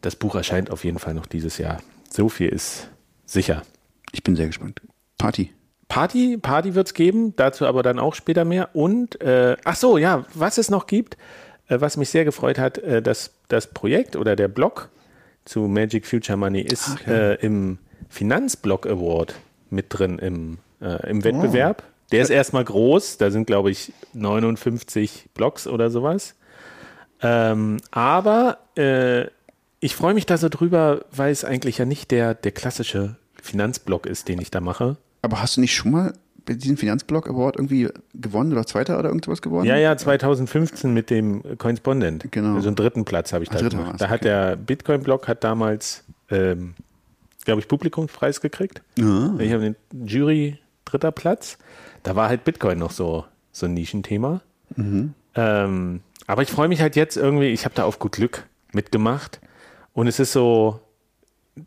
S1: das Buch erscheint auf jeden Fall noch dieses Jahr. So viel ist sicher.
S3: Ich bin sehr gespannt. Party.
S1: Party, Party wird es geben, dazu aber dann auch später mehr. Und, äh, ach so, ja, was es noch gibt, äh, was mich sehr gefreut hat, äh, dass das Projekt oder der Blog zu Magic Future Money ist äh, im Finanzblog Award mit drin im, äh, im Wettbewerb. Der ist erstmal groß, da sind, glaube ich, 59 Blogs oder sowas. Ähm, aber äh, ich freue mich da so drüber, weil es eigentlich ja nicht der, der klassische Finanzblog ist, den ich da mache.
S3: Aber hast du nicht schon mal bei diesem Finanzblog Award irgendwie gewonnen oder Zweiter oder irgendwas geworden?
S1: Ja, ja, 2015 mit dem Coinspondent.
S3: Genau.
S1: Also einen dritten Platz habe ich da
S3: Ah, dritter
S1: gemacht. Da hat
S3: okay.
S1: der Bitcoin-Blog hat damals, ähm, glaube ich, Publikumspreis gekriegt.
S3: Ja.
S1: Ich habe den Jury dritter Platz. Da war halt Bitcoin noch so, so ein Nischenthema.
S3: Mhm.
S1: Ähm, aber ich freue mich halt jetzt irgendwie, ich habe da auf gut Glück mitgemacht. Und es ist so,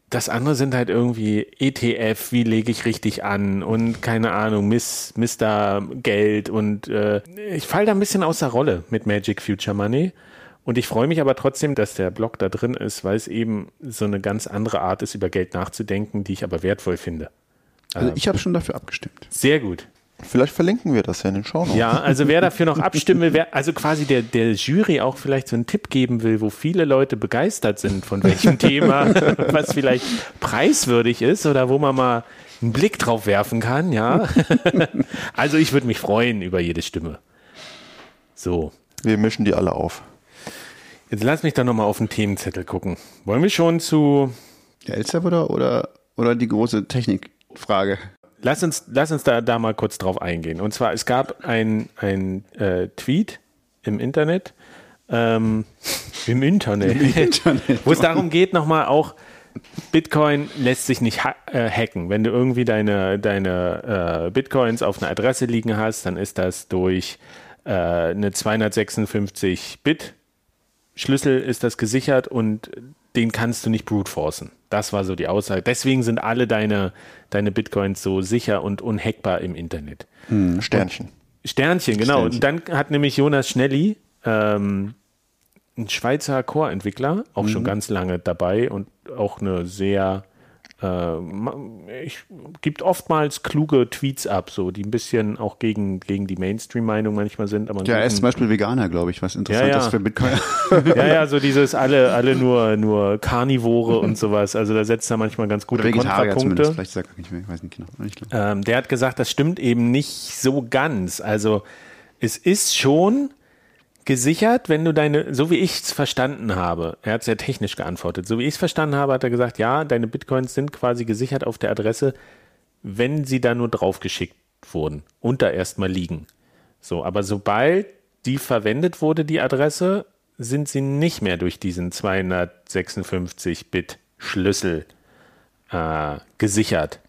S1: das andere sind halt irgendwie ETF, wie lege ich richtig an und keine Ahnung, miss, da Geld und äh, ich falle da ein bisschen aus der Rolle mit Magic Future Money. Und ich freue mich aber trotzdem, dass der Blog da drin ist, weil es eben so eine ganz andere Art ist, über Geld nachzudenken, die ich aber wertvoll finde.
S3: Also ich habe schon dafür abgestimmt.
S1: Sehr gut.
S2: Vielleicht verlinken wir das ja in den Show
S1: Ja, also wer dafür noch abstimmen will, wer also quasi der, der Jury auch vielleicht so einen Tipp geben will, wo viele Leute begeistert sind von welchem Thema, was vielleicht preiswürdig ist oder wo man mal einen Blick drauf werfen kann, ja. Also ich würde mich freuen über jede Stimme. So.
S2: Wir mischen die alle auf.
S1: Jetzt lass mich doch nochmal auf den Themenzettel gucken. Wollen wir schon zu.
S3: Ja, Elster oder, oder, oder die große Technikfrage?
S1: Lass uns, lass uns da, da mal kurz drauf eingehen. Und zwar, es gab ein, ein äh, Tweet im Internet, ähm, im Internet,
S3: Im Internet.
S1: wo es darum geht, nochmal auch, Bitcoin lässt sich nicht ha äh, hacken. Wenn du irgendwie deine, deine äh, Bitcoins auf einer Adresse liegen hast, dann ist das durch äh, eine 256-Bit Schlüssel ist das gesichert und den kannst du nicht brute forcen. Das war so die Aussage. Deswegen sind alle deine, deine Bitcoins so sicher und unhackbar im Internet.
S2: Hm, Sternchen.
S1: Sternchen, genau.
S3: Sternchen.
S1: Und dann hat nämlich Jonas Schnelli, ähm, ein Schweizer Core-Entwickler, auch schon ganz lange dabei und auch eine sehr, äh, ich, gibt oftmals kluge Tweets ab, so die ein bisschen auch gegen, gegen die Mainstream-Meinung manchmal sind. Aber
S3: Ja, er ist zum Beispiel Veganer, glaube ich, was interessant
S1: Ja, ja.
S3: ist für Bitcoin.
S1: ja, ja, so dieses alle, alle nur, nur Karnivore und sowas. Also da setzt er manchmal ganz gute. Kontrapunkte.
S3: Vielleicht sagt er nicht mehr, ich weiß nicht genau.
S1: Ähm, der hat gesagt, das stimmt eben nicht so ganz. Also es ist schon gesichert, wenn du deine, so wie ich es verstanden habe, er hat sehr technisch geantwortet, so wie ich es verstanden habe, hat er gesagt, ja, deine Bitcoins sind quasi gesichert auf der Adresse, wenn sie da nur draufgeschickt wurden und da erstmal liegen. So, aber sobald die verwendet wurde, die Adresse, sind sie nicht mehr durch diesen 256-Bit-Schlüssel äh, gesichert.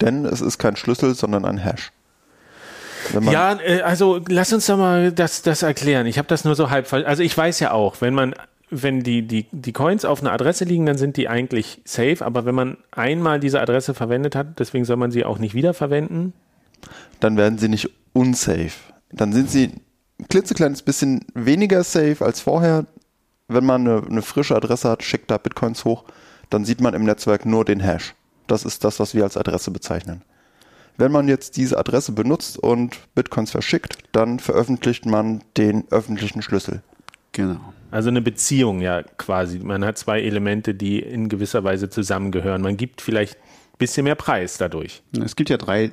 S2: Denn es ist kein Schlüssel, sondern ein Hash.
S1: Ja, äh, also lass uns doch mal das, das erklären. Ich habe das nur so halb ver Also ich weiß ja auch, wenn man, wenn die, die, die Coins auf einer Adresse liegen, dann sind die eigentlich safe, aber wenn man einmal diese Adresse verwendet hat, deswegen soll man sie auch nicht wiederverwenden.
S2: dann werden sie nicht unsafe. Dann sind sie ein klitzekleines bisschen weniger safe als vorher. Wenn man eine, eine frische Adresse hat, schickt da Bitcoins hoch, dann sieht man im Netzwerk nur den Hash. Das ist das, was wir als Adresse bezeichnen. Wenn man jetzt diese Adresse benutzt und Bitcoins verschickt, dann veröffentlicht man den öffentlichen Schlüssel.
S3: Genau.
S1: Also eine Beziehung ja quasi. Man hat zwei Elemente, die in gewisser Weise zusammengehören. Man gibt vielleicht ein bisschen mehr Preis dadurch.
S3: Es gibt ja drei,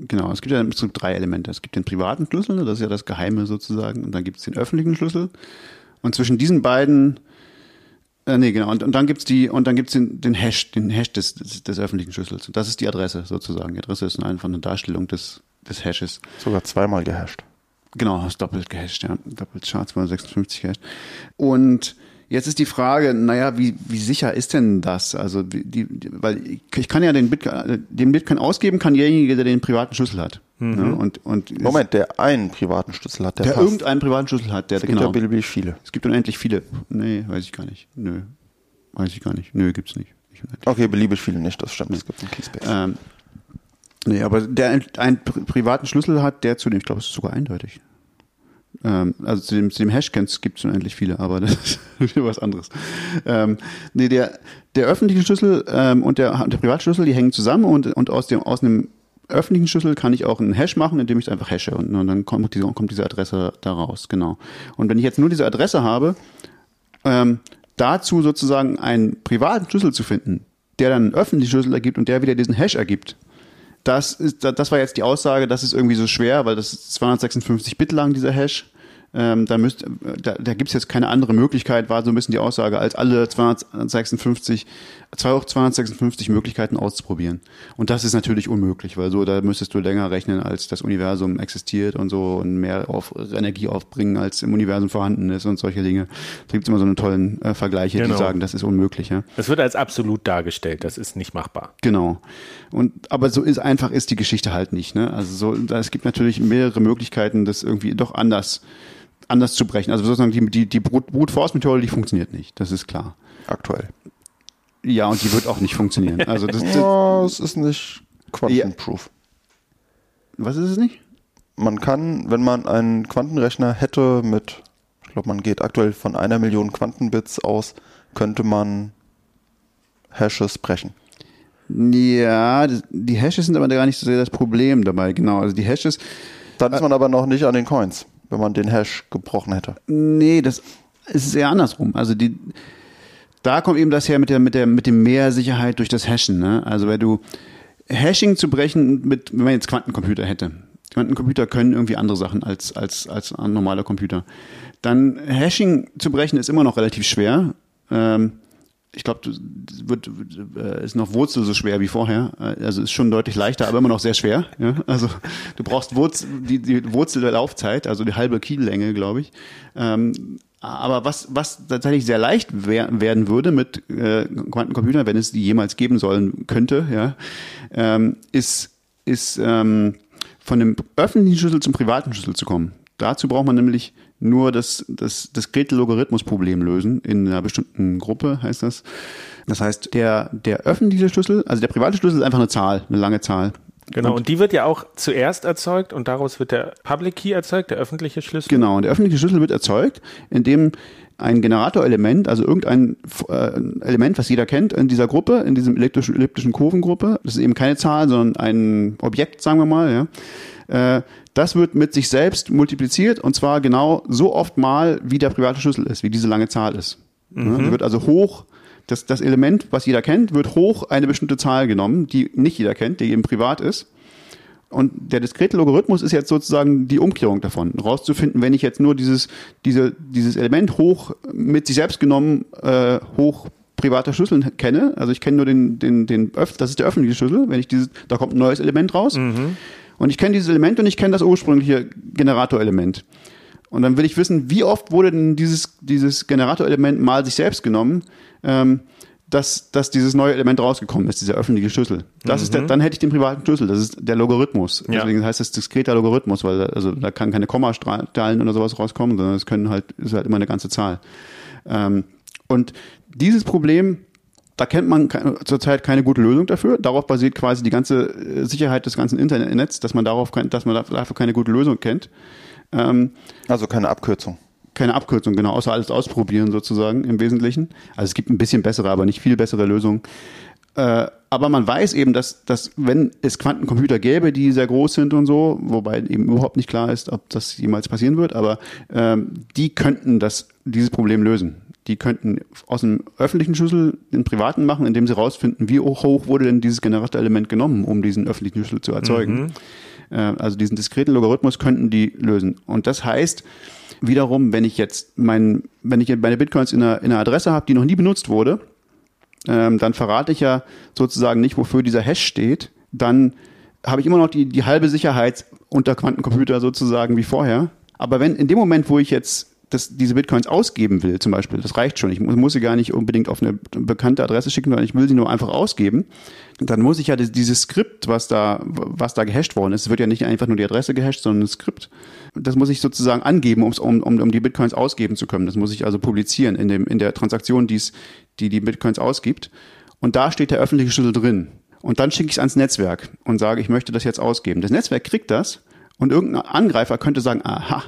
S3: genau, es gibt ja im Prinzip drei Elemente. Es gibt den privaten Schlüssel, das ist ja das Geheime sozusagen, und dann gibt es den öffentlichen Schlüssel. Und zwischen diesen beiden, äh, nee, genau, und, und dann gibt's die, und dann gibt's den, den Hash, den Hash des, des, des öffentlichen Schlüssels. Und das ist die Adresse sozusagen. Die Adresse ist einfach eine Darstellung des, des Hashes.
S2: Sogar zweimal gehasht.
S3: Genau, hast doppelt gehasht, ja. Doppelt Chart 256 gehasht. Und jetzt ist die Frage, naja, wie, wie sicher ist denn das? Also, die, die, weil ich, ich kann ja den Bitcoin, den Bitcoin ausgeben, kann derjenige, der den privaten Schlüssel hat. Ne? Und, und
S2: Moment, der einen privaten Schlüssel hat, der,
S3: der
S2: passt.
S3: irgendeinen privaten Schlüssel hat, der,
S2: es gibt
S3: genau.
S2: ja beliebig viele.
S3: Es gibt unendlich viele. Nee, weiß ich gar nicht. Nö. Weiß ich gar nicht. Nö, gibt's nicht.
S2: Okay, beliebig viele nicht, das stimmt. Es gibt einen Keyspace.
S3: Ähm, nee, aber der einen, einen pri- privaten Schlüssel hat, der zu dem, ich glaube, es ist sogar eindeutig. Ähm, also zu dem, zu dem Hashkens gibt es unendlich viele, aber das ist wieder was anderes. Ähm, nee, der, der öffentliche Schlüssel ähm, und der, der Privatschlüssel, die hängen zusammen und, und aus dem, aus einem öffentlichen Schlüssel kann ich auch einen Hash machen, indem ich es einfach hashe und, und dann kommt diese, kommt diese Adresse da raus, genau. Und wenn ich jetzt nur diese Adresse habe, ähm, dazu sozusagen einen privaten Schlüssel zu finden, der dann einen öffentlichen Schlüssel ergibt und der wieder diesen Hash ergibt. Das ist, das war jetzt die Aussage, das ist irgendwie so schwer, weil das ist 256 Bit lang, dieser Hash. Ähm, da müsst, da, da gibt es jetzt keine andere Möglichkeit, war so ein bisschen die Aussage, als alle 256, zwei hoch 256 Möglichkeiten auszuprobieren. Und das ist natürlich unmöglich, weil so, da müsstest du länger rechnen, als das Universum existiert und so und mehr auf Energie aufbringen, als im Universum vorhanden ist und solche Dinge. Da gibt es immer so eine tollen äh, Vergleiche,
S1: Genau.
S3: die sagen, das ist unmöglich, ja.
S1: Es wird als absolut dargestellt, das ist nicht machbar.
S3: Genau. Und aber so ist einfach ist die Geschichte halt nicht. Ne? Also so, da- es gibt natürlich mehrere Möglichkeiten, das irgendwie doch anders anders zu brechen. Also sozusagen die die die Brute Force Methode, die funktioniert nicht. Das ist klar.
S2: Aktuell.
S3: Ja, und die wird auch nicht funktionieren. Also das, das
S2: Ja, es ist nicht quantenproof.
S3: was ist es nicht?
S2: Man kann, wenn man einen Quantenrechner hätte mit, ich glaube, man geht aktuell von einer Million Quantenbits aus, könnte man Hashes brechen.
S3: Ja, die Hashes sind aber gar nicht so sehr das Problem dabei, genau. Also die Hashes,
S2: Dann ist man aber noch nicht an den Coins, wenn man den Hash gebrochen hätte.
S3: nee, das ist eher andersrum. Also die, da kommt eben das her mit der, mit der, mit dem mehr Sicherheit durch das Hashen, ne? Also wenn du Hashing zu brechen mit, wenn man jetzt Quantencomputer hätte. Quantencomputer können irgendwie andere Sachen als, als, als ein normaler Computer. Dann Hashing zu brechen ist immer noch relativ schwer. Ähm, ich glaube, wird äh, ist noch Wurzel so schwer wie vorher. Äh, Also ist schon deutlich leichter, aber immer noch sehr schwer. Ja? Also du brauchst Wurzel, die, die Wurzel der Laufzeit, also die halbe Kiellänge, glaube ich. Ähm, aber was, was tatsächlich sehr leicht wer werden würde mit äh, Quantencomputern, wenn es die jemals geben sollen könnte, ja, ähm, ist, ist ähm, von dem öffentlichen Schlüssel zum privaten Schlüssel zu kommen. Dazu braucht man nämlich nur das, das diskrete Logarithmusproblem lösen in einer bestimmten Gruppe, heißt das. Das heißt, der, der öffentliche Schlüssel, also der private Schlüssel ist einfach eine Zahl, eine lange Zahl.
S1: Genau, und, die wird ja auch zuerst erzeugt und daraus wird der Public Key erzeugt, der öffentliche Schlüssel.
S3: Genau, und der öffentliche Schlüssel wird erzeugt, indem ein Generatorelement, also irgendein äh, Element, was jeder kennt in dieser Gruppe, in diesem elliptischen, elliptischen Kurvengruppe, das ist eben keine Zahl, sondern ein Objekt, sagen wir mal, ja, äh, das wird mit sich selbst multipliziert und zwar genau so oft mal, wie der private Schlüssel ist, wie diese lange Zahl ist. Ja, die wird also hoch, das, das Element, was jeder kennt, wird hoch eine bestimmte Zahl genommen, die nicht jeder kennt, die eben privat ist. Und der diskrete Logarithmus ist jetzt sozusagen die Umkehrung davon, rauszufinden, wenn ich jetzt nur dieses, diese, dieses Element hoch mit sich selbst genommen äh, hoch privater Schlüssel kenne, also ich kenne nur den, den, den Öff, das ist der öffentliche Schlüssel, wenn ich dieses, da kommt ein neues Element raus. Und ich kenne dieses Element und ich kenne das ursprüngliche Generatorelement. Und dann will ich wissen, wie oft wurde denn dieses, dieses Generatorelement mal sich selbst genommen, ähm, dass, dass dieses neue Element rausgekommen ist, dieser öffentliche Schlüssel. Das ist der, dann hätte ich den privaten Schlüssel, das ist der Logarithmus.
S1: Ja.
S3: Deswegen heißt es diskreter Logarithmus, weil da- also da kann keine Kommastellen oder sowas rauskommen, sondern es können halt, ist halt immer eine ganze Zahl. Ähm, und dieses Problem, da kennt man ke- zurzeit keine gute Lösung dafür. Darauf basiert quasi die ganze äh, Sicherheit des ganzen Internets, dass man darauf, dass man dafür keine gute Lösung kennt. Ähm,
S2: Also keine Abkürzung.
S3: Keine Abkürzung, genau, außer alles ausprobieren sozusagen im Wesentlichen. Also es gibt ein bisschen bessere, aber nicht viel bessere Lösungen. Äh, aber man weiß eben, dass, dass wenn es Quantencomputer gäbe, die sehr groß sind und so, wobei eben überhaupt nicht klar ist, ob das jemals passieren wird, aber ähm, die könnten das, dieses Problem lösen. Die könnten aus dem öffentlichen Schlüssel den privaten machen, indem sie rausfinden, wie hoch wurde denn dieses Generatorelement genommen, um diesen öffentlichen Schlüssel zu erzeugen. Äh, also diesen diskreten Logarithmus könnten die lösen. Und das heißt, wiederum, wenn ich jetzt mein, wenn ich meine Bitcoins in einer, in einer Adresse habe, die noch nie benutzt wurde, ähm, dann verrate ich ja sozusagen nicht, wofür dieser Hash steht. Dann habe ich immer noch die, die halbe Sicherheit unter Quantencomputer sozusagen wie vorher. Aber wenn in dem Moment, wo ich jetzt das, diese Bitcoins ausgeben will, zum Beispiel, das reicht schon. Ich mu- muss sie gar nicht unbedingt auf eine bekannte Adresse schicken, sondern ich will sie nur einfach ausgeben. Dann muss ich ja dieses Skript, was da, was da gehasht worden ist, wird ja nicht einfach nur die Adresse gehasht, sondern ein Skript. Das muss ich sozusagen angeben, um, um, um die Bitcoins ausgeben zu können. Das muss ich also publizieren in dem, in der Transaktion, die's, die die Bitcoins ausgibt. Und da steht der öffentliche Schlüssel drin. Und dann schicke ich es ans Netzwerk und sage, ich möchte das jetzt ausgeben. Das Netzwerk kriegt das und irgendein Angreifer könnte sagen, aha,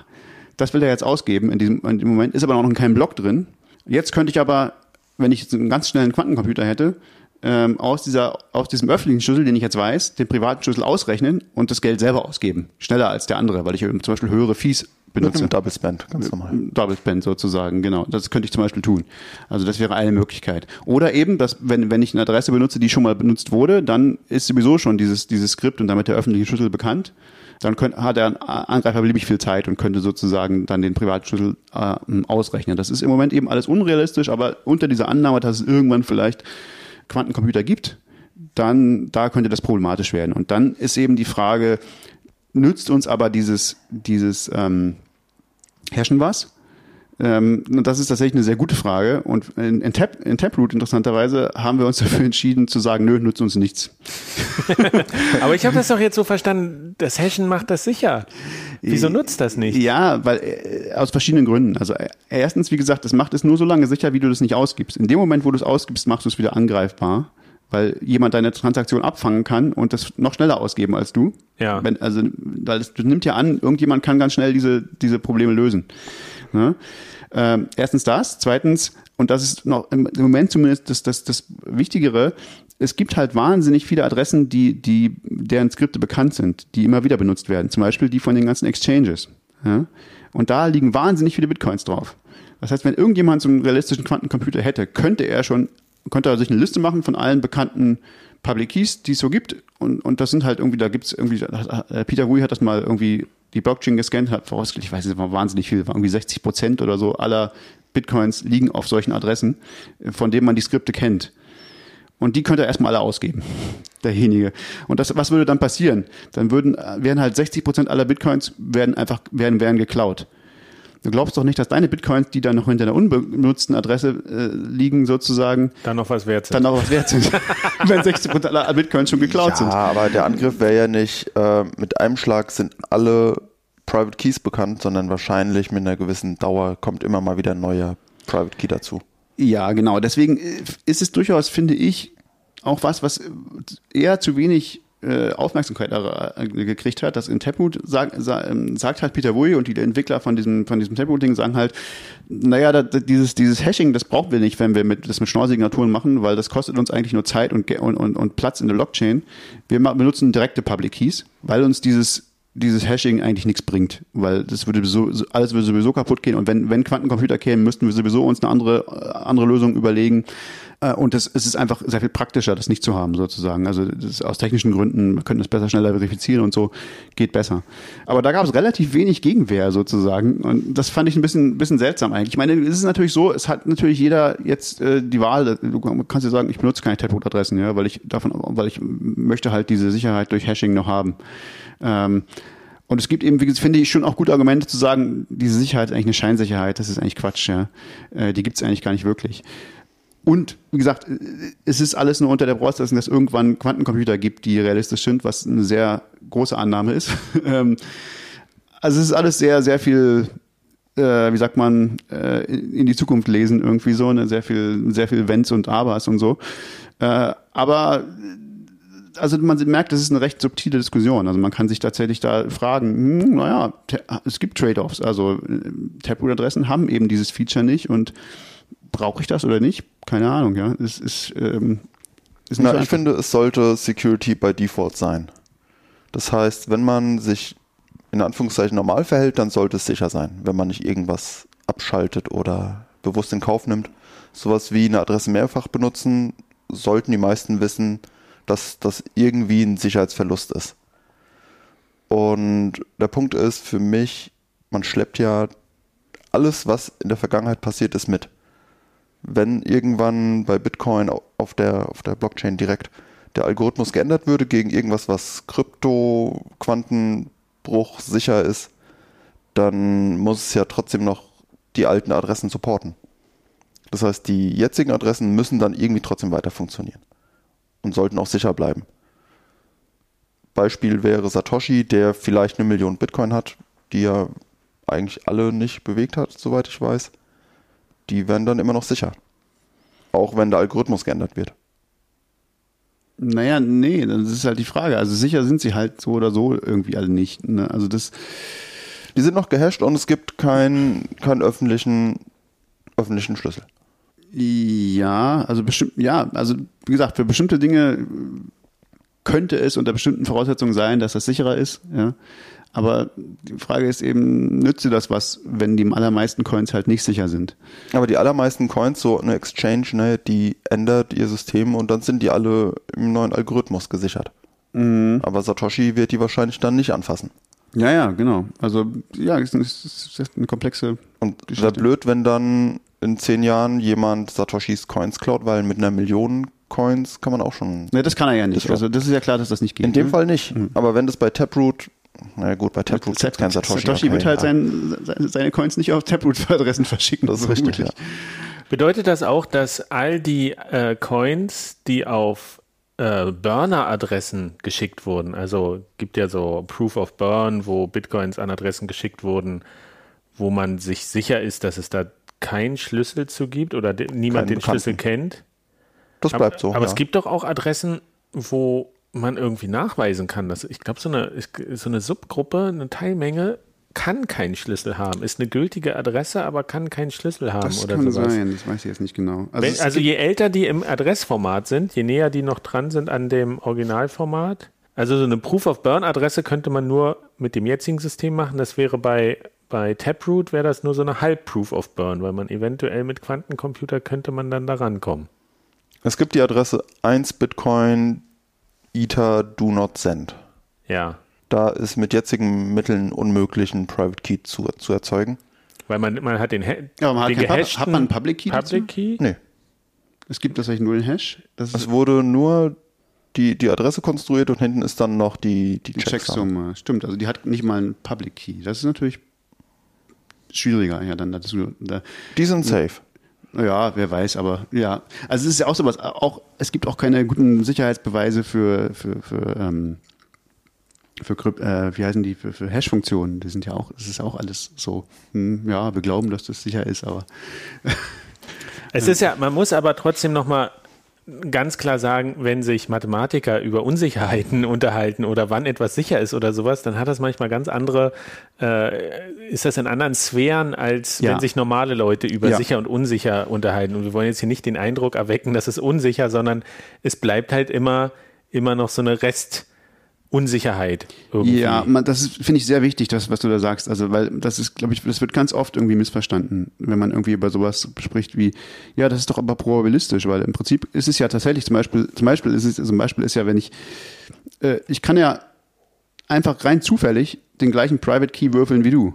S3: das will er jetzt ausgeben in diesem, in dem Moment, ist aber noch in keinem Block drin. Jetzt könnte ich aber, wenn ich jetzt einen ganz schnellen Quantencomputer hätte, ähm, aus, dieser, aus diesem öffentlichen Schlüssel, den ich jetzt weiß, den privaten Schlüssel ausrechnen und das Geld selber ausgeben. Schneller als der andere, weil ich eben zum Beispiel höhere Fees
S2: Mit
S3: benutze.
S2: einem Double Spend, ganz normal.
S3: Double Spend sozusagen, genau. Das könnte ich zum Beispiel tun. Also das wäre eine Möglichkeit. Oder eben, dass wenn, wenn ich eine Adresse benutze, die schon mal benutzt wurde, dann ist sowieso schon dieses, dieses Skript und damit der öffentliche Schlüssel bekannt. Dann könnt, hat der Angreifer beliebig viel Zeit und könnte sozusagen dann den Privatschlüssel äh, ausrechnen. Das ist im Moment eben alles unrealistisch, aber unter dieser Annahme, dass es irgendwann vielleicht Quantencomputer gibt, dann da könnte das problematisch werden. Und dann ist eben die Frage, nützt uns aber dieses, dieses ähm, Hashen was? Ähm, das ist tatsächlich eine sehr gute Frage. Und in, in, Tap, in Taproot interessanterweise haben wir uns dafür entschieden zu sagen, nö, nützt uns nichts.
S1: Aber ich habe das doch jetzt so verstanden, das Hashen macht das sicher. Wieso nutzt das nicht?
S3: Ja, weil äh, aus verschiedenen Gründen. Also äh, erstens, wie gesagt, das macht es nur so lange sicher, wie du das nicht ausgibst. In dem Moment, wo du es ausgibst, machst du es wieder angreifbar, weil jemand deine Transaktion abfangen kann und das noch schneller ausgeben als du.
S1: Ja.
S3: Wenn, also, weil es nimmt ja an, irgendjemand kann ganz schnell diese, diese Probleme lösen. Ne? Ähm, erstens das, zweitens, und das ist noch im, im Moment zumindest das, das, das Wichtigere, es gibt halt wahnsinnig viele Adressen, die, die, deren Skripte bekannt sind, die immer wieder benutzt werden. Zum Beispiel die von den ganzen Exchanges. Ja? Und da liegen wahnsinnig viele Bitcoins drauf. Das heißt, wenn irgendjemand so einen realistischen Quantencomputer hätte, könnte er schon, könnte er sich eine Liste machen von allen bekannten Public Keys, die es so gibt. Und, und das sind halt irgendwie, da gibt es irgendwie, Peter Wui hat das mal irgendwie die Blockchain gescannt, hat vorausgelegt, ich weiß nicht, war wahnsinnig viel, war irgendwie 60 Prozent oder so aller Bitcoins liegen auf solchen Adressen, von denen man die Skripte kennt. Und die könnte er erstmal alle ausgeben, derjenige. Und das, was würde dann passieren? Dann würden, werden halt 60 Prozent aller Bitcoins werden einfach, werden, werden geklaut. Du glaubst doch nicht, dass deine Bitcoins, die dann noch hinter einer unbenutzten Adresse äh, liegen, sozusagen,
S1: dann noch was wert sind.
S3: Dann noch was wert sind, wenn 60 Prozent aller Bitcoins schon geklaut
S2: ja,
S3: sind.
S2: Ja, aber der Angriff wäre ja nicht, äh, mit einem Schlag sind alle Private Keys bekannt, sondern wahrscheinlich mit einer gewissen Dauer kommt immer mal wieder ein neuer Private Key dazu.
S3: Ja, genau. Deswegen äh, ist es durchaus, finde ich, auch was, was eher zu wenig äh, Aufmerksamkeit äh, gekriegt hat, dass in Taproot sagt, ähm, sagt halt Peter Wui und die Entwickler von diesem, von diesem Taproot-Ding sagen halt, naja, das, dieses, dieses Hashing, das brauchen wir nicht, wenn wir mit, das mit Schnorr-Signaturen machen, weil das kostet uns eigentlich nur Zeit und, und, und, und Platz in der Blockchain. Wir benutzen direkte Public Keys, weil uns dieses dieses Hashing eigentlich nichts bringt, weil das würde so, alles würde sowieso kaputt gehen und wenn, wenn Quantencomputer kämen, müssten wir sowieso uns eine andere, äh, andere Lösung überlegen. Äh, und das, es ist einfach sehr viel praktischer, das nicht zu haben, sozusagen. Also das, aus technischen Gründen, wir können das besser, schneller verifizieren und so, geht besser. Aber da gab es relativ wenig Gegenwehr sozusagen. Und das fand ich ein bisschen, bisschen seltsam eigentlich. Ich meine, es ist natürlich so, es hat natürlich jeder jetzt äh, die Wahl, du kannst ja sagen, ich benutze keine Taproot-Adressen, ja, weil ich davon, weil ich möchte halt diese Sicherheit durch Hashing noch haben. Ähm, und es gibt eben, wie finde ich, schon auch gute Argumente zu sagen, diese Sicherheit ist eigentlich eine Scheinsicherheit, das ist eigentlich Quatsch, ja. Äh, die gibt es eigentlich gar nicht wirklich. Und wie gesagt, es ist alles nur unter der Voraussetzung, dass es irgendwann Quantencomputer gibt, die realistisch sind, was eine sehr große Annahme ist. Ähm, also es ist alles sehr, sehr viel, äh, wie sagt man, äh, in die Zukunft lesen irgendwie so, ne? sehr viel, sehr viel Wenns und Abers und so. Äh, aber also man merkt, das ist eine recht subtile Diskussion. Also man kann sich tatsächlich da fragen, hm, naja, es gibt Trade-offs. Also äh, Taproot-Adressen haben eben dieses Feature nicht und brauche ich das oder nicht? Keine Ahnung, ja. Es ist, ähm,
S2: ist Na, so ich finde, es sollte Security by Default sein. Das heißt, wenn man sich in Anführungszeichen normal verhält, dann sollte es sicher sein, wenn man nicht irgendwas abschaltet oder bewusst in Kauf nimmt. Sowas wie eine Adresse mehrfach benutzen, sollten die meisten wissen, dass das irgendwie ein Sicherheitsverlust ist. Und der Punkt ist für mich, man schleppt ja alles, was in der Vergangenheit passiert ist, mit. Wenn irgendwann bei Bitcoin auf der, auf der Blockchain direkt der Algorithmus geändert würde gegen irgendwas, was Krypto, Quantenbruch sicher ist, dann muss es ja trotzdem noch die alten Adressen supporten. Das heißt, die jetzigen Adressen müssen dann irgendwie trotzdem weiter funktionieren und sollten auch sicher bleiben. Beispiel wäre Satoshi, der vielleicht eine Million Bitcoin hat, die er eigentlich alle nicht bewegt hat, soweit ich weiß. Die werden dann immer noch sicher. Auch wenn der Algorithmus geändert wird.
S3: Naja, nee, das ist halt die Frage. Also sicher sind sie halt so oder so irgendwie alle nicht. Ne? Also das.
S2: Die sind noch gehasht und es gibt keinen keinen öffentlichen, öffentlichen Schlüssel.
S3: Ja, also bestimmt, ja, also wie gesagt, für bestimmte Dinge könnte es unter bestimmten Voraussetzungen sein, dass das sicherer ist, ja. Aber die Frage ist eben, nützt dir das was, wenn die allermeisten Coins halt nicht sicher sind?
S2: Aber die allermeisten Coins, so eine Exchange, ne, die ändert ihr System und dann sind die alle im neuen Algorithmus gesichert. Mhm. Aber Satoshi wird die wahrscheinlich dann nicht anfassen.
S3: Ja, ja, genau. Also, ja, es ist eine komplexe.
S2: Und wäre blöd, wenn dann in zehn Jahren jemand Satoshis Coins klaut, weil mit einer Million Coins kann man auch schon.
S3: Ne, das kann er ja nicht. Also das ist ja klar, dass das nicht geht.
S2: In dem ne? Fall nicht. Mhm. Aber wenn das bei Taproot, na gut, bei Taproot
S3: gibt kein Satoshi. Satoshi okay, wird halt sein, seine Coins nicht auf Taproot-Adressen verschicken.
S2: Das ist richtig, ja.
S1: Bedeutet das auch, dass all die äh, Coins, die auf äh, Burner-Adressen geschickt wurden, also gibt ja so Proof of Burn, wo Bitcoins an Adressen geschickt wurden, wo man sich sicher ist, dass es da keinen Schlüssel zu gibt oder niemand Keinen den Schlüssel kennt.
S2: Das bleibt so.
S1: Aber ja. es gibt doch auch Adressen, wo man irgendwie nachweisen kann, dass ich glaube, so eine, so eine Subgruppe, eine Teilmenge kann keinen Schlüssel haben. Ist eine gültige Adresse, aber kann keinen Schlüssel haben
S3: Das
S1: oder
S3: kann
S1: sowas.
S3: sein, das weiß ich jetzt nicht genau. Also,
S1: Wenn, also je älter die im Adressformat sind, je näher die noch dran sind an dem Originalformat. Also so eine Proof of Burn Adresse könnte man nur mit dem jetzigen System machen. Das wäre bei, bei Taproot wäre das nur so eine halb Proof of Burn, weil man eventuell mit Quantencomputer könnte man dann da rankommen.
S2: Es gibt die Adresse 1 Bitcoin Ether do not send.
S1: Ja.
S2: Da ist mit jetzigen Mitteln unmöglich, einen Private Key zu, zu erzeugen.
S1: Weil man, man hat den,
S3: Ja, man hat
S1: den gehashten
S3: hat man einen Public Key dazu?
S1: Public Key?
S2: Nee.
S3: es gibt tatsächlich nur den Hash.
S2: Es wurde nur die, die Adresse konstruiert und hinten ist dann noch die, die
S3: die
S2: Checksum.
S3: Checksumme. Stimmt, also die hat nicht mal einen Public Key. Das ist natürlich schwieriger, ja, dann dazu. Da,
S2: Die sind safe.
S3: Ja, wer weiß, aber ja. Also es ist ja auch sowas, auch, es gibt auch keine guten Sicherheitsbeweise für, für, für, ähm, für äh, wie heißen die, für, für Hash-Funktionen. Die sind ja auch, es ist auch alles so, hm, ja, wir glauben, dass das sicher ist, aber
S1: Es ist ja, man muss aber trotzdem nochmal ganz klar sagen, wenn sich Mathematiker über Unsicherheiten unterhalten oder wann etwas sicher ist oder sowas, dann hat das manchmal ganz andere, äh, ist das in anderen Sphären, als
S3: Ja.
S1: wenn sich normale Leute über
S3: Ja.
S1: sicher und unsicher unterhalten. Und wir wollen jetzt hier nicht den Eindruck erwecken, dass es unsicher, sondern es bleibt halt immer, immer noch so eine Restunsicherheit. Irgendwie.
S3: Ja, man, das finde ich, sehr wichtig, das, was du da sagst. Also, weil das ist, glaube ich, das wird ganz oft irgendwie missverstanden, wenn man irgendwie über sowas spricht wie, ja, das ist doch aber probabilistisch, weil im Prinzip ist es ja tatsächlich zum Beispiel, zum Beispiel ist es, zum Beispiel ist ja, wenn ich, äh, ich kann ja einfach rein zufällig den gleichen Private Key würfeln wie du.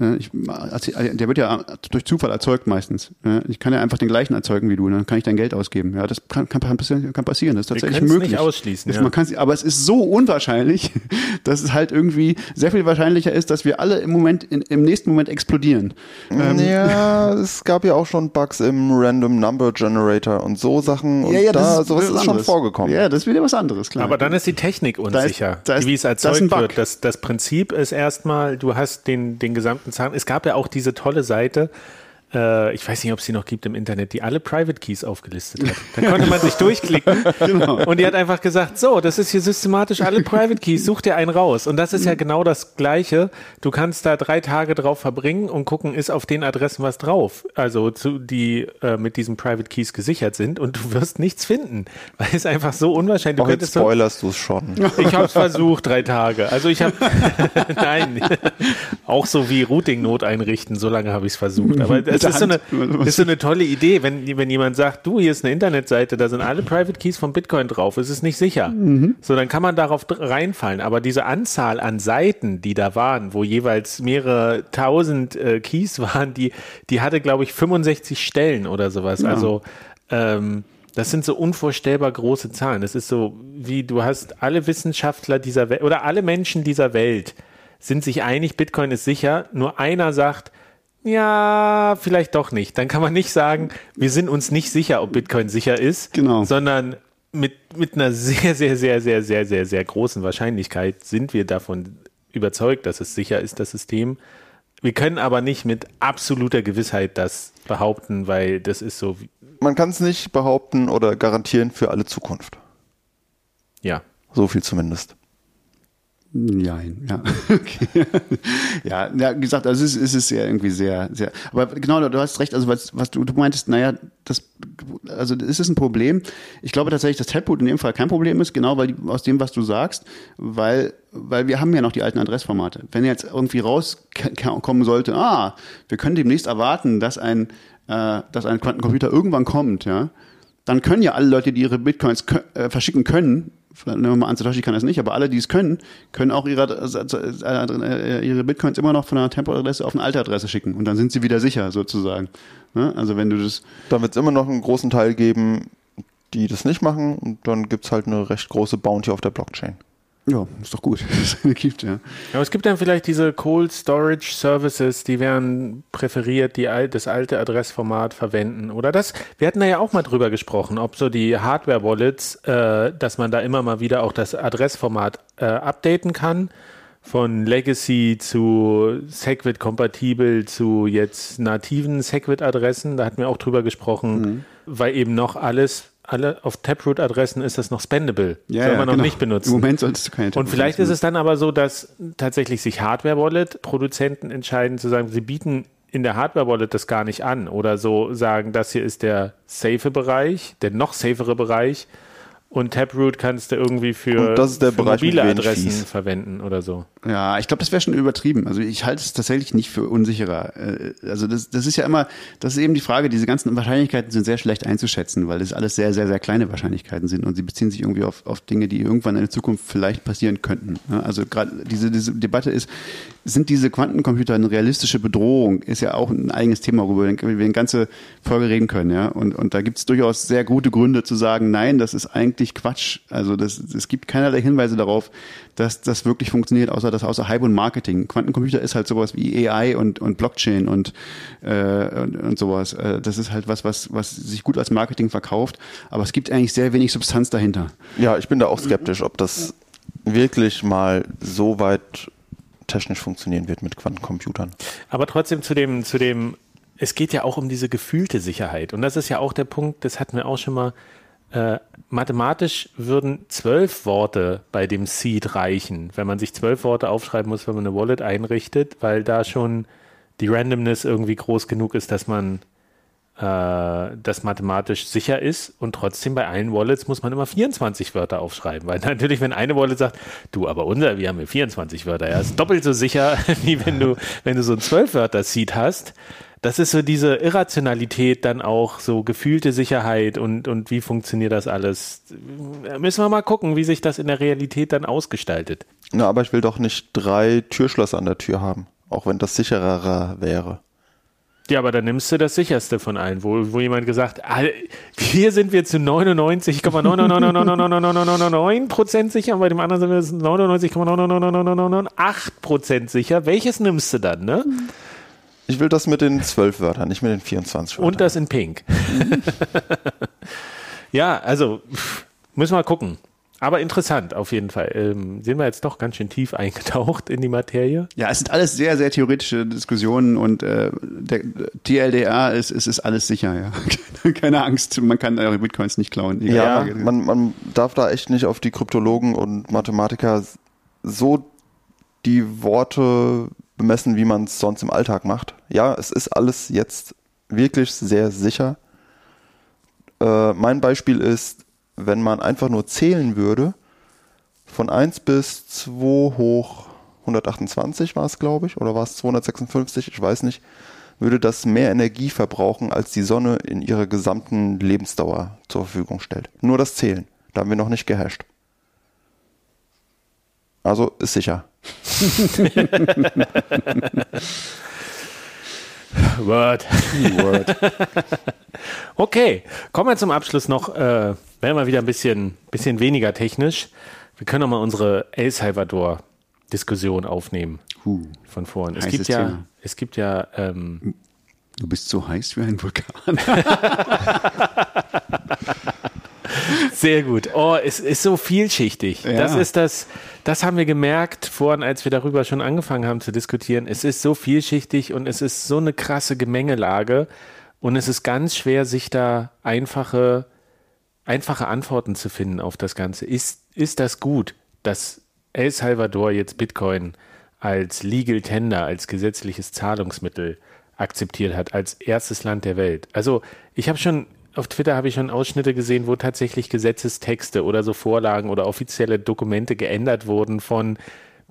S3: Äh, Ich, der wird ja durch Zufall erzeugt meistens. Ja, Ich kann ja einfach den gleichen erzeugen wie du, dann kann ich dein Geld ausgeben. Ja, das kann, kann, passieren, kann passieren. Das ist tatsächlich
S1: können's
S3: möglich.
S1: nicht ausschließen,
S3: Das-
S1: ja.
S3: Man kann's, aber es ist so unwahrscheinlich, dass es halt irgendwie sehr viel wahrscheinlicher ist, dass wir alle im Moment, in, im nächsten Moment explodieren. Ähm,
S2: ja, es gab ja auch schon Bugs im Random Number Generator und so Sachen. Und
S3: das
S2: da, sowas ist
S3: was
S2: schon
S3: anderes.
S2: vorgekommen.
S3: Ja, das ist wieder was anderes, klar.
S1: Aber dann ist die Technik unsicher,
S3: da ist-
S1: wie es
S3: da ist ein
S1: erzeugt
S3: Bug.
S1: wird. Das, das Prinzip ist erstmal, du hast den, den gesamten Zahlen. Es gab ja auch diese tolle Seite, äh, ich weiß nicht, ob es sie noch gibt im Internet, die alle Private Keys aufgelistet hat. Da konnte man sich durchklicken
S3: Genau.
S1: und die hat einfach gesagt, so, das ist hier systematisch alle Private Keys, such dir einen raus. Und das ist ja genau das Gleiche. Du kannst da drei Tage drauf verbringen und gucken, ist auf den Adressen was drauf. Also zu, die äh, mit diesen Private Keys gesichert sind und du wirst nichts finden, weil es einfach so unwahrscheinlich.
S2: Auch jetzt spoilerst du es schon.
S1: ich habe es versucht, drei Tage. Also ich habe, nein, auch so wie Routing-Not einrichten, so lange habe ich es versucht. Aber
S3: der
S1: ist so, eine, ist so eine tolle Idee, wenn, wenn jemand sagt, du, hier ist eine Internetseite, da sind alle Private Keys von Bitcoin drauf, es ist nicht sicher. So, dann kann man darauf reinfallen. Aber diese Anzahl an Seiten, die da waren, wo jeweils mehrere tausend äh, Keys waren, die, die hatte, glaube ich, 65 Stellen oder sowas. Also ähm, das sind so unvorstellbar große Zahlen. Das ist so, wie du hast alle Wissenschaftler dieser Welt oder alle Menschen dieser Welt sind sich einig, Bitcoin ist sicher. Nur einer sagt, ja, vielleicht doch nicht. Dann kann man nicht sagen, wir sind uns nicht sicher, ob Bitcoin sicher ist,
S3: Genau.
S1: sondern mit, mit einer sehr, sehr, sehr, sehr, sehr, sehr, sehr großen Wahrscheinlichkeit sind wir davon überzeugt, dass es sicher ist, das System. Wir können aber nicht mit absoluter Gewissheit das behaupten, weil das ist so, wie-
S2: Man kann es nicht behaupten oder garantieren für alle Zukunft.
S1: ja.
S2: So viel zumindest.
S3: Nein, ja. Okay. ja, ja, gesagt, also es ist, es ist ja irgendwie sehr, sehr. Aber genau, du hast recht, also was, was du, du meintest, naja, das, also ist es ein Problem. Ich glaube tatsächlich, dass Taproot in dem Fall kein Problem ist, genau weil aus dem, was du sagst, weil, weil wir haben ja noch die alten Adressformate. Wenn jetzt irgendwie rauskommen sollte, ah, wir können demnächst erwarten, dass ein, äh, dass ein Quantencomputer irgendwann kommt, ja, dann können ja alle Leute, die ihre Bitcoins äh, verschicken können, nehmen wir mal an, Satoshi kann das nicht, aber alle, die es können, können auch ihre, äh, ihre Bitcoins immer noch von einer Temporadresse auf eine alte Adresse schicken und dann sind sie wieder sicher sozusagen. Ne? Also wenn du das,
S2: Da wird es immer noch einen großen Teil geben, die das nicht machen und dann gibt es halt eine recht große Bounty auf der Blockchain.
S3: Ja, ist doch gut, dass es eine gibt, ja.
S1: Aber es gibt dann vielleicht diese Cold Storage Services, die werden präferiert, die das alte Adressformat verwenden. Oder das, wir hatten da ja auch mal drüber gesprochen, ob so die Hardware-Wallets, äh, dass man da immer mal wieder auch das Adressformat äh, updaten kann. Von Legacy zu Segwit-kompatibel zu jetzt nativen Segwit-Adressen. Da hatten wir auch drüber gesprochen, weil eben noch alles alle auf Taproot-Adressen ist das noch spendable.
S3: Ja,
S1: Soll
S3: ja,
S1: man noch
S3: genau.
S1: nicht benutzen.
S3: Im Moment solltest du keine
S1: Und vielleicht ist es dann aber so, dass tatsächlich sich Hardware-Wallet-Produzenten entscheiden zu sagen, sie bieten in der Hardware-Wallet das gar nicht an oder so sagen, das hier ist der safe Bereich, der noch safere Bereich und Taproot kannst du irgendwie für,
S2: Und das ist der
S1: für
S2: Bereich
S1: mobile Adressen
S2: Fees.
S1: verwenden oder so.
S3: Ja, ich glaube, das wäre schon übertrieben. Also ich halte es tatsächlich nicht für unsicherer. Äh, Also das, das ist ja immer, das ist eben die Frage, diese ganzen Wahrscheinlichkeiten sind sehr schlecht einzuschätzen, weil das alles sehr, sehr, sehr kleine Wahrscheinlichkeiten sind und sie beziehen sich irgendwie auf, auf Dinge, die irgendwann in der Zukunft vielleicht passieren könnten. Ja, Also gerade diese, diese Debatte ist, sind diese Quantencomputer eine realistische Bedrohung? Ist ja auch ein eigenes Thema, worüber wir eine ganze Folge reden können. Ja? Und, und da gibt es durchaus sehr gute Gründe zu sagen, nein, das ist eigentlich Quatsch. Also das, es gibt keinerlei Hinweise darauf, dass das wirklich funktioniert, außer das außer Hype und Marketing. Quantencomputer ist halt sowas wie AI und, und Blockchain und, äh, und, und sowas. Äh, Das ist halt was, was, was sich gut als Marketing verkauft, aber es gibt eigentlich sehr wenig Substanz dahinter.
S2: Ja, ich bin da auch skeptisch, ob das wirklich mal so weit technisch funktionieren wird mit Quantencomputern.
S1: Aber trotzdem zu dem, zu dem, es geht ja auch um diese gefühlte Sicherheit. Und das ist ja auch der Punkt, das hatten wir auch schon mal. Äh, mathematisch würden zwölf Worte bei dem Seed reichen, wenn man sich zwölf Worte aufschreiben muss, wenn man eine Wallet einrichtet, weil da schon die Randomness irgendwie groß genug ist, dass man äh, das mathematisch sicher ist. Und trotzdem bei allen Wallets muss man immer 24 Wörter aufschreiben, weil natürlich, wenn eine Wallet sagt, du, aber unser, wir haben hier 24 Wörter, ja, ist doppelt so sicher, wie wenn du, wenn du so ein 12 Wörter Seed hast. Das ist so diese Irrationalität, dann auch so gefühlte Sicherheit und, und wie funktioniert das alles. Müssen wir mal gucken, wie sich das in der Realität dann ausgestaltet.
S2: Na, aber ich will doch nicht drei Türschlösser an der Tür haben, auch wenn das sicherer wäre.
S1: Ja, aber dann nimmst du das sicherste von allen, wo, wo jemand gesagt, ah, hier sind wir zu 99,9999999 Prozent sicher und bei dem anderen sind wir zu 99,99998 Prozent sicher. Welches nimmst du dann, ne?
S2: Ich will das mit den zwölf Wörtern, nicht mit den 24 Wörtern.
S1: Und das in Pink. ja, also müssen wir mal gucken. Aber interessant auf jeden Fall. Ähm, sind wir jetzt doch ganz schön tief eingetaucht in die Materie.
S3: Ja, es sind alles sehr, sehr theoretische Diskussionen und äh, der TLDR ist, ist, ist alles sicher, ja. Keine, keine Angst, man kann eure Bitcoins nicht klauen.
S2: Ja, man, man darf da echt nicht auf die Kryptologen und Mathematiker so die Worte bemessen, wie man es sonst im Alltag macht. Ja, es ist alles jetzt wirklich sehr sicher. Äh, mein Beispiel ist, wenn man einfach nur zählen würde, von 1 bis 2 hoch 128 war es, glaube ich, oder war es 256, ich weiß nicht, würde das mehr Energie verbrauchen, als die Sonne in ihrer gesamten Lebensdauer zur Verfügung stellt. Nur das Zählen. Da haben wir noch nicht gehasht. Also ist sicher.
S1: Word.
S3: Word.
S1: Okay, kommen wir zum Abschluss noch, äh, werden wir wieder ein bisschen, bisschen weniger technisch. Wir können noch mal unsere El Salvador-Diskussion aufnehmen
S3: Huh.
S1: von vorhin. Es gibt ja,
S3: Thema.
S1: es gibt ja, ähm,
S3: Du bist so heiß wie ein Vulkan.
S1: Sehr gut. Oh, es ist so vielschichtig.
S3: Ja.
S1: Das ist das, das haben wir gemerkt vorhin, als wir darüber schon angefangen haben zu diskutieren. Es ist so vielschichtig und es ist so eine krasse Gemengelage und es ist ganz schwer, sich da einfache, einfache Antworten zu finden auf das Ganze. Ist, ist das gut, dass El Salvador jetzt Bitcoin als Legal Tender, als gesetzliches Zahlungsmittel akzeptiert hat, als erstes Land der Welt? Also ich habe schon auf Twitter habe ich schon Ausschnitte gesehen, wo tatsächlich Gesetzestexte oder so Vorlagen oder offizielle Dokumente geändert wurden von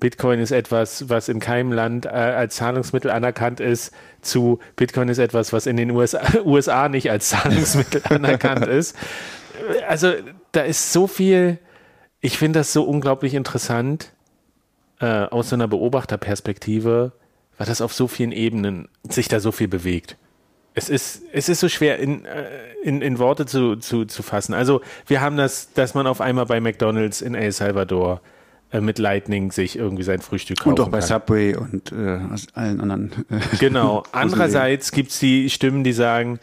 S1: Bitcoin ist etwas, was in keinem Land äh, als Zahlungsmittel anerkannt ist, zu Bitcoin ist etwas, was in den USA, USA nicht als Zahlungsmittel anerkannt ist. Also da ist so viel, ich finde das so unglaublich interessant äh, aus so einer Beobachterperspektive, weil das auf so vielen Ebenen sich da so viel bewegt. Es ist, es ist so schwer in, äh, in, in Worte zu, zu, zu fassen. Also wir haben das, dass man auf einmal bei McDonalds in El Salvador äh, mit Lightning sich irgendwie sein Frühstück kaufen
S3: Und auch bei
S1: kann.
S3: Subway und äh, allen anderen. Äh,
S1: Genau. Andererseits gibt es die Stimmen, die sagen,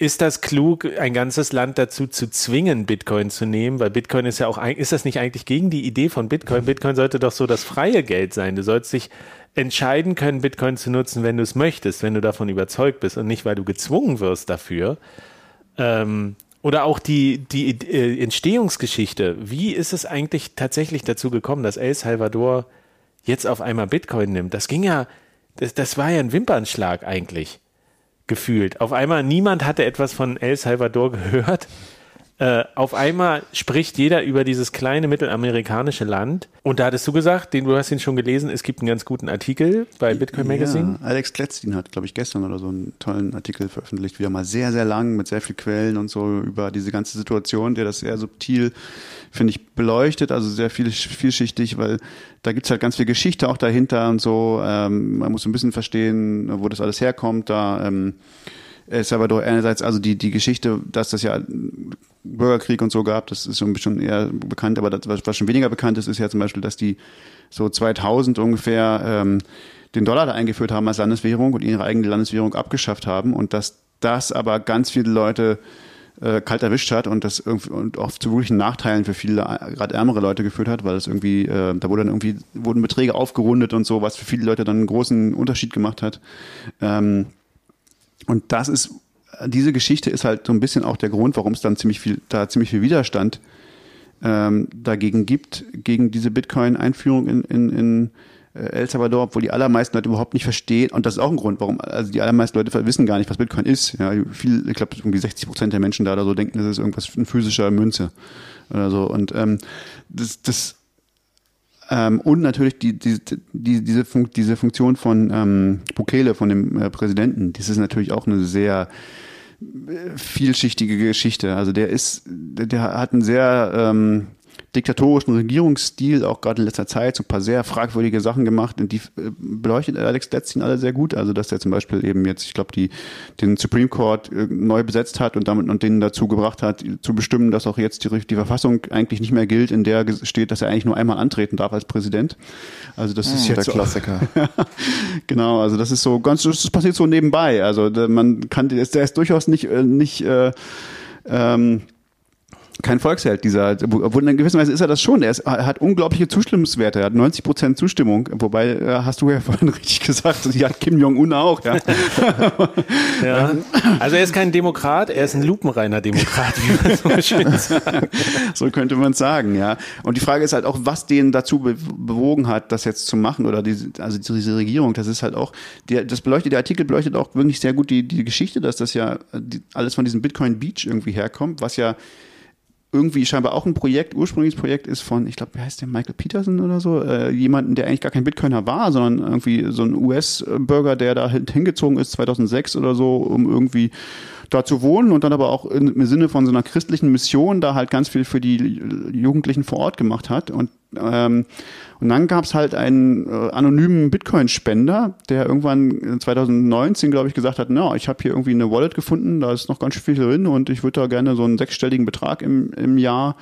S1: ist das klug, ein ganzes Land dazu zu zwingen, Bitcoin zu nehmen? Weil Bitcoin ist ja auch, ist das nicht eigentlich gegen die Idee von Bitcoin? Bitcoin sollte doch so das freie Geld sein. Du sollst dich entscheiden können, Bitcoin zu nutzen, wenn du es möchtest, wenn du davon überzeugt bist und nicht, weil du gezwungen wirst dafür. Ähm, Oder auch die, die äh, Entstehungsgeschichte. Wie ist es eigentlich tatsächlich dazu gekommen, dass El Salvador jetzt auf einmal Bitcoin nimmt? Das ging ja, das, das war ja ein Wimpernschlag eigentlich gefühlt. Auf einmal niemand hatte etwas von El Salvador gehört. Äh, auf einmal spricht jeder über dieses kleine mittelamerikanische Land. Und da hattest du gesagt, den, du hast ihn schon gelesen, es gibt einen ganz guten Artikel bei Bitcoin Magazine.
S3: Ja, Alex Kletztin hat, glaube ich, gestern oder so einen tollen Artikel veröffentlicht, wieder mal sehr, sehr lang mit sehr vielen Quellen und so über diese ganze Situation, der das sehr subtil, finde ich, beleuchtet, also sehr viel, vielschichtig, weil da gibt's halt ganz viel Geschichte auch dahinter und so. Ähm, man muss ein bisschen verstehen, wo das alles herkommt. Da ähm, El Salvador einerseits also die, die Geschichte, dass das ja Bürgerkrieg und so gab, das ist schon eher bekannt, aber das, was schon weniger bekannt ist, ist ja zum Beispiel, dass die so 2000 ungefähr ähm, den Dollar da eingeführt haben als Landeswährung und ihre eigene Landeswährung abgeschafft haben und dass das aber ganz viele Leute äh, kalt erwischt hat und das irgendwie und auch zu wirklichen Nachteilen für viele gerade ärmere Leute geführt hat, weil es irgendwie äh, da wurde dann irgendwie wurden Beträge aufgerundet und so, was für viele Leute dann einen großen Unterschied gemacht hat. Ähm, und das ist, diese Geschichte ist halt so ein bisschen auch der Grund, warum es dann ziemlich viel, da ziemlich viel Widerstand ähm, dagegen gibt, gegen diese Bitcoin-Einführung in, in, in äh, El Salvador, obwohl die allermeisten Leute überhaupt nicht verstehen. Und das ist auch ein Grund, warum, also die allermeisten Leute wissen gar nicht, was Bitcoin ist. Ja, viel, ich glaube, irgendwie 60 Prozent der Menschen da oder so denken, das ist irgendwas in physischer Münze oder so. Und ähm, das, das ähm, und natürlich die, die, die, diese, Fun diese Funktion von ähm, Bukele, von dem äh, Präsidenten, das ist natürlich auch eine sehr äh, vielschichtige Geschichte. Also der ist, der hat einen sehr ähm, diktatorischen Regierungsstil, auch gerade in letzter Zeit, so ein paar sehr fragwürdige Sachen gemacht und die äh, beleuchtet Alex Letzin alle sehr gut. Also, dass er zum Beispiel eben jetzt, ich glaube, die den Supreme Court äh, neu besetzt hat und damit und denen dazu gebracht hat, zu bestimmen, dass auch jetzt die, die Verfassung eigentlich nicht mehr gilt, in der steht, dass er eigentlich nur einmal antreten darf als Präsident. Also das ist hm, jetzt
S2: der Klassiker.
S3: genau, also das ist so ganz, das passiert so nebenbei. Also man kann, der ist durchaus nicht äh, nicht äh, ähm, kein Volksheld, dieser, obwohl in gewisser Weise ist er das schon. Er, ist, er hat unglaubliche Zustimmungswerte. Er hat 90 Prozent Zustimmung. Wobei, äh, hast du ja vorhin richtig gesagt, die hat Kim Jong-un auch. Ja.
S1: ja. Also er ist kein Demokrat, er ist ein lupenreiner Demokrat, wie man so schön sagt.
S3: So könnte man sagen, ja. Und die Frage ist halt auch, was den dazu bewogen hat, das jetzt zu machen oder diese, also diese Regierung. Das ist halt auch, der, das beleuchtet, der Artikel beleuchtet auch wirklich sehr gut die, die Geschichte, dass das ja die, alles von diesem Bitcoin Beach irgendwie herkommt, was ja irgendwie scheinbar auch ein Projekt, ursprüngliches Projekt ist von, ich glaube, wie heißt der, Michael Peterson oder so, äh, jemanden, der eigentlich gar kein Bitcoiner war, sondern irgendwie so ein US-Bürger, der da hingezogen ist 2006 oder so, um irgendwie da zu wohnen und dann aber auch im Sinne von so einer christlichen Mission da halt ganz viel für die Jugendlichen vor Ort gemacht hat. Und ähm, und dann gab es halt einen äh, anonymen Bitcoin-Spender, der irgendwann 2019, glaube ich, gesagt hat, na, ich habe hier irgendwie eine Wallet gefunden, da ist noch ganz viel drin und ich würde da gerne so einen sechsstelligen Betrag im, im Jahr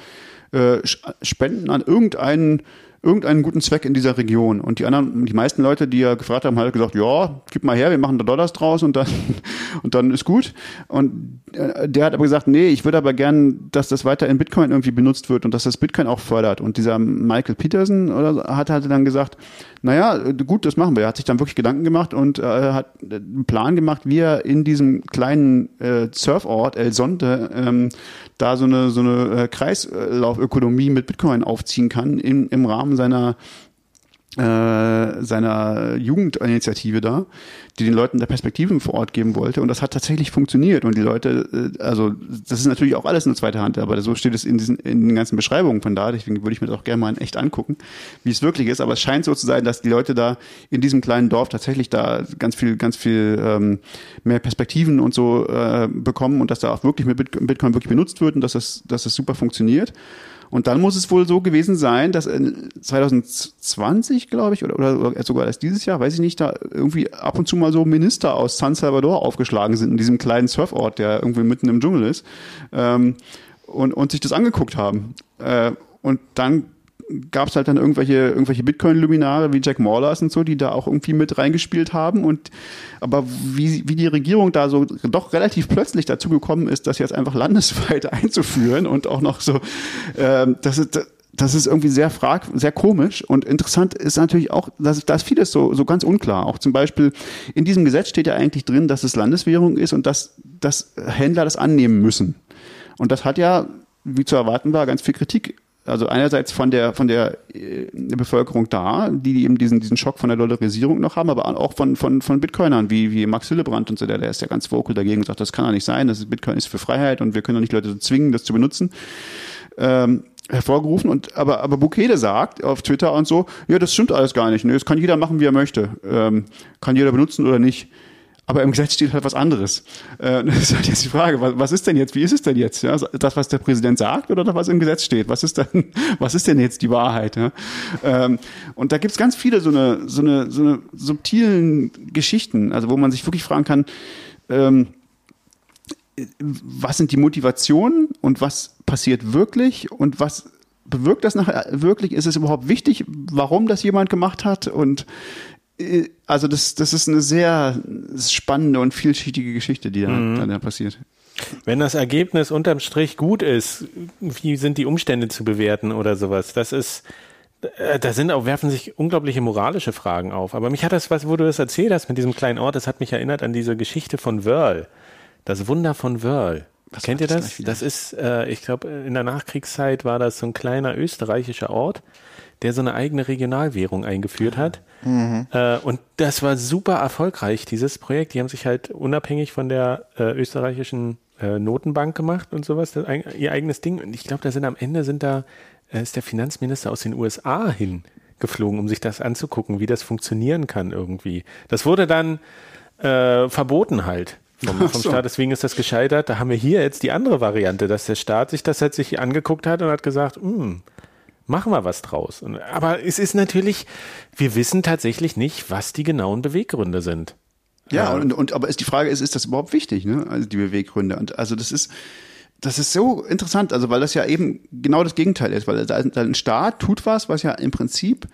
S3: äh, spenden an irgendeinen irgendeinen guten Zweck in dieser Region. Und die anderen, die meisten Leute, die ja gefragt haben, haben halt gesagt, ja, gib mal her, wir machen da Dollars draus und dann, und dann ist gut. Und äh, der hat aber gesagt, nee, ich würde aber gern, dass das weiter in Bitcoin irgendwie benutzt wird und dass das Bitcoin auch fördert. Und dieser Michael Peterson oder so, hat halt dann gesagt, naja, gut, das machen wir. Er hat sich dann wirklich Gedanken gemacht und äh, hat einen Plan gemacht, wie er in diesem kleinen äh, Surfort El Sonte ähm, da so eine so eine äh, Kreislaufökonomie mit Bitcoin aufziehen kann im, im Rahmen seiner äh, seiner Jugendinitiative da, die den Leuten der Perspektiven vor Ort geben wollte. Und das hat tatsächlich funktioniert. Und die Leute, äh, also das ist natürlich auch alles eine zweite Hand, aber so steht es in, diesen, in den ganzen Beschreibungen von da. Deswegen würde ich mir das auch gerne mal in echt angucken, wie es wirklich ist. Aber es scheint so zu sein, dass die Leute da in diesem kleinen Dorf tatsächlich da ganz viel, ganz viel ähm, mehr Perspektiven und so äh, bekommen und dass da auch wirklich mit Bitcoin wirklich benutzt wird und dass das, dass das super funktioniert. Und dann muss es wohl so gewesen sein, dass 2020, glaube ich, oder, oder sogar erst dieses Jahr, weiß ich nicht, da irgendwie ab und zu mal so Minister aus San Salvador aufgeschlagen sind in diesem kleinen Surfort, der irgendwie mitten im Dschungel ist, ähm, und, und sich das angeguckt haben. Äh, und dann gab es halt dann irgendwelche, irgendwelche Bitcoin-Luminare wie Jack Morlers und so, die da auch irgendwie mit reingespielt haben. Und aber wie, wie die Regierung da so doch relativ plötzlich dazu gekommen ist, das jetzt einfach landesweit einzuführen und auch noch so, ähm, das ist das ist irgendwie sehr frag, sehr komisch und interessant ist natürlich auch, dass da vieles so, so ganz unklar. Auch zum Beispiel in diesem Gesetz steht ja eigentlich drin, dass es Landeswährung ist und dass, dass Händler das annehmen müssen. Und das hat ja, wie zu erwarten war, ganz viel Kritik also einerseits von der von der, äh, Bevölkerung da, die eben diesen diesen Schock von der Dollarisierung noch haben, aber auch von von von Bitcoinern wie wie Max Hillebrand und so der, der ist ja ganz vocal dagegen und sagt, das kann doch nicht sein, das Bitcoin ist für Freiheit und wir können doch nicht Leute so zwingen, das zu benutzen. Ähm, hervorgerufen und aber aber Bukele sagt auf Twitter und so, ja, das stimmt alles gar nicht, ne? Das kann jeder machen, wie er möchte, ähm, kann jeder benutzen oder nicht. Aber im Gesetz steht halt was anderes. Äh, das ist halt jetzt die Frage, was, ist denn jetzt, wie ist es denn jetzt? Das, was der Präsident sagt oder das, was im Gesetz steht? Was ist denn, was ist denn jetzt die Wahrheit? Ähm, und da gibt's ganz viele so eine, so eine, so eine subtilen Geschichten, also wo man sich wirklich fragen kann, ähm, was sind die Motivationen und was passiert wirklich und was bewirkt das nachher wirklich? Ist es überhaupt wichtig, warum das jemand gemacht hat? Und also das, das ist eine sehr spannende und vielschichtige Geschichte, die da, mhm. da passiert.
S1: Wenn das Ergebnis unterm Strich gut ist, wie sind die Umstände zu bewerten oder sowas? Das ist, äh, da sind auch, werfen sich unglaubliche moralische Fragen auf. Aber mich hat das, was, wo du das erzählt hast mit diesem kleinen Ort, das hat mich erinnert an diese Geschichte von Wörl. Das Wunder von Wörl. Was Kennt ihr das? Das ist, äh, ich glaube, in der Nachkriegszeit war das so ein kleiner österreichischer Ort, der so eine eigene Regionalwährung eingeführt hat. Mhm. Äh, und das war super erfolgreich, dieses Projekt. Die haben sich halt unabhängig von der äh, österreichischen äh, Notenbank gemacht und sowas, das, ihr eigenes Ding. Und ich glaube, da sind am Ende sind da, äh, ist der Finanzminister aus den USA hingeflogen, um sich das anzugucken, wie das funktionieren kann irgendwie. Das wurde dann äh, verboten halt vom, vom so. Staat. Deswegen ist das gescheitert. Da haben wir hier jetzt die andere Variante, dass der Staat sich das halt sich angeguckt hat und hat gesagt, hm, machen wir was draus. Aber es ist natürlich, wir wissen tatsächlich nicht, was die genauen Beweggründe sind.
S3: Ja, und, und aber ist die Frage ist, ist das überhaupt wichtig, ne? Also die Beweggründe. Und also das ist, das ist so interessant, also weil das ja eben genau das Gegenteil ist, weil ein Staat tut was, was ja im Prinzip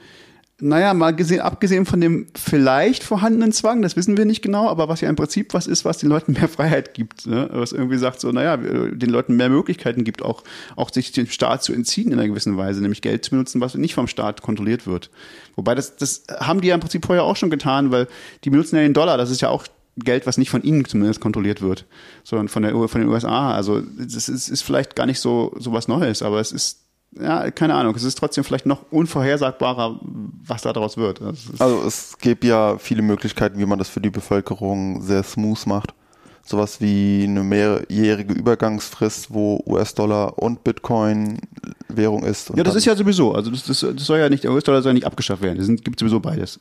S3: naja, mal gesehen, abgesehen von dem vielleicht vorhandenen Zwang, das wissen wir nicht genau, aber was ja im Prinzip was ist, was den Leuten mehr Freiheit gibt, ne? was irgendwie sagt so, naja, den Leuten mehr Möglichkeiten gibt, auch, auch sich dem Staat zu entziehen in einer gewissen Weise, nämlich Geld zu benutzen, was nicht vom Staat kontrolliert wird. Wobei das, das haben die ja im Prinzip vorher auch schon getan, weil die benutzen ja den Dollar, das ist ja auch Geld, was nicht von ihnen zumindest kontrolliert wird, sondern von, der, von den USA. Also das ist, ist vielleicht gar nicht so, so was Neues, aber es ist ja, keine Ahnung, es ist trotzdem vielleicht noch unvorhersagbarer, was daraus wird.
S2: Also es gibt ja viele Möglichkeiten, wie man das für die Bevölkerung sehr smooth macht. Sowas wie eine mehrjährige Übergangsfrist, wo US-Dollar und Bitcoin Währung ist.
S3: ja, das ist ja sowieso. Also das, das, das soll ja nicht, der US-Dollar soll ja nicht abgeschafft werden. Es gibt sowieso beides.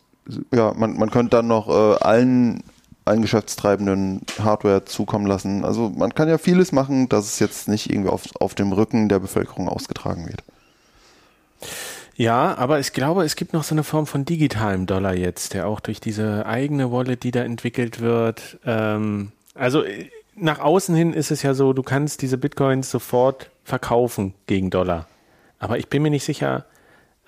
S2: Ja, man, man könnte dann noch äh, allen allen Geschäftstreibenden Hardware zukommen lassen. Also man kann ja vieles machen, dass es jetzt nicht irgendwie auf, auf dem Rücken der Bevölkerung ausgetragen wird.
S1: Ja, aber ich glaube, es gibt noch so eine Form von digitalem Dollar jetzt, der auch durch diese eigene Wallet, die da entwickelt wird. Ähm, also äh, nach außen hin ist es ja so, du kannst diese Bitcoins sofort verkaufen gegen Dollar. Aber ich bin mir nicht sicher,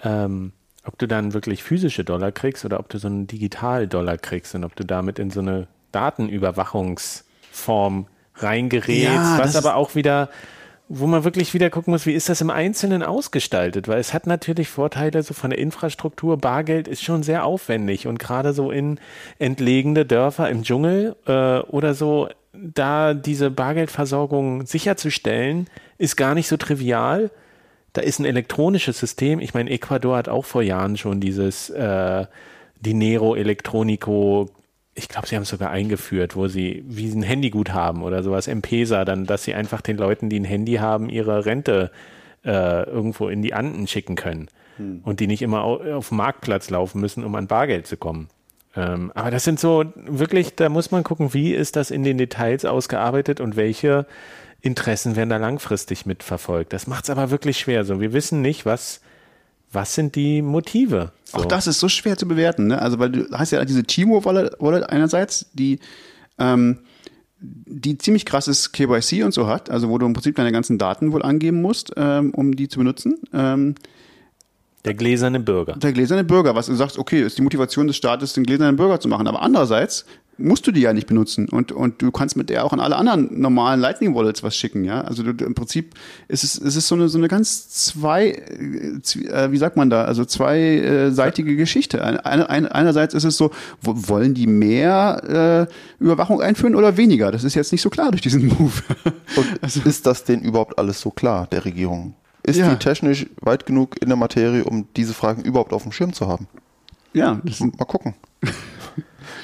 S1: ähm, ob du dann wirklich physische Dollar kriegst oder ob du so einen Digital-Dollar kriegst und ob du damit in so eine Datenüberwachungsform reingerätst, ja, was aber auch wieder, wo man wirklich wieder gucken muss, wie ist das im Einzelnen ausgestaltet, weil es hat natürlich Vorteile so von der Infrastruktur. Bargeld ist schon sehr aufwendig und gerade so in entlegene Dörfer im Dschungel äh, oder so, da diese Bargeldversorgung sicherzustellen, ist gar nicht so trivial da ist ein elektronisches System. Ich meine, Ecuador hat auch vor Jahren schon dieses äh, Dinero Electronico, ich glaube, sie haben es sogar eingeführt, wo sie wie ein Handygut haben oder sowas, M-Pesa, dann, dass sie einfach den Leuten, die ein Handy haben, ihre Rente äh, irgendwo in die Anden schicken können hm. und die nicht immer auf dem Marktplatz laufen müssen, um an Bargeld zu kommen. Ähm, aber das sind so wirklich, da muss man gucken, wie ist das in den Details ausgearbeitet und welche Interessen werden da langfristig mitverfolgt. Das macht es aber wirklich schwer. So, wir wissen nicht, was, was sind die Motive.
S3: So. Auch das ist so schwer zu bewerten, ne? Also, weil du hast ja diese Timo-Wallet einerseits, die, ähm, die ziemlich krasses KYC und so hat, also wo du im Prinzip deine ganzen Daten wohl angeben musst, ähm, um die zu benutzen. Ähm,
S1: der gläserne Bürger.
S3: Der gläserne Bürger, was du sagst, okay, ist die Motivation des Staates, den gläsernen Bürger zu machen. Aber andererseits musst du die ja nicht benutzen und, und du kannst mit der auch an alle anderen normalen Lightning Wallets was schicken, ja. Also du, im Prinzip ist es, es ist so eine, so eine ganz zwei, äh, wie sagt man da, also zweiseitige äh, Geschichte. Eine, eine, einerseits ist es so, wollen die mehr äh, Überwachung einführen oder weniger? Das ist jetzt nicht so klar durch diesen Move.
S2: Und also, ist das denn überhaupt alles so klar, der Regierung? Ist ja. die technisch weit genug in der Materie, um diese Fragen überhaupt auf dem Schirm zu haben?
S3: Ja,
S2: mal gucken.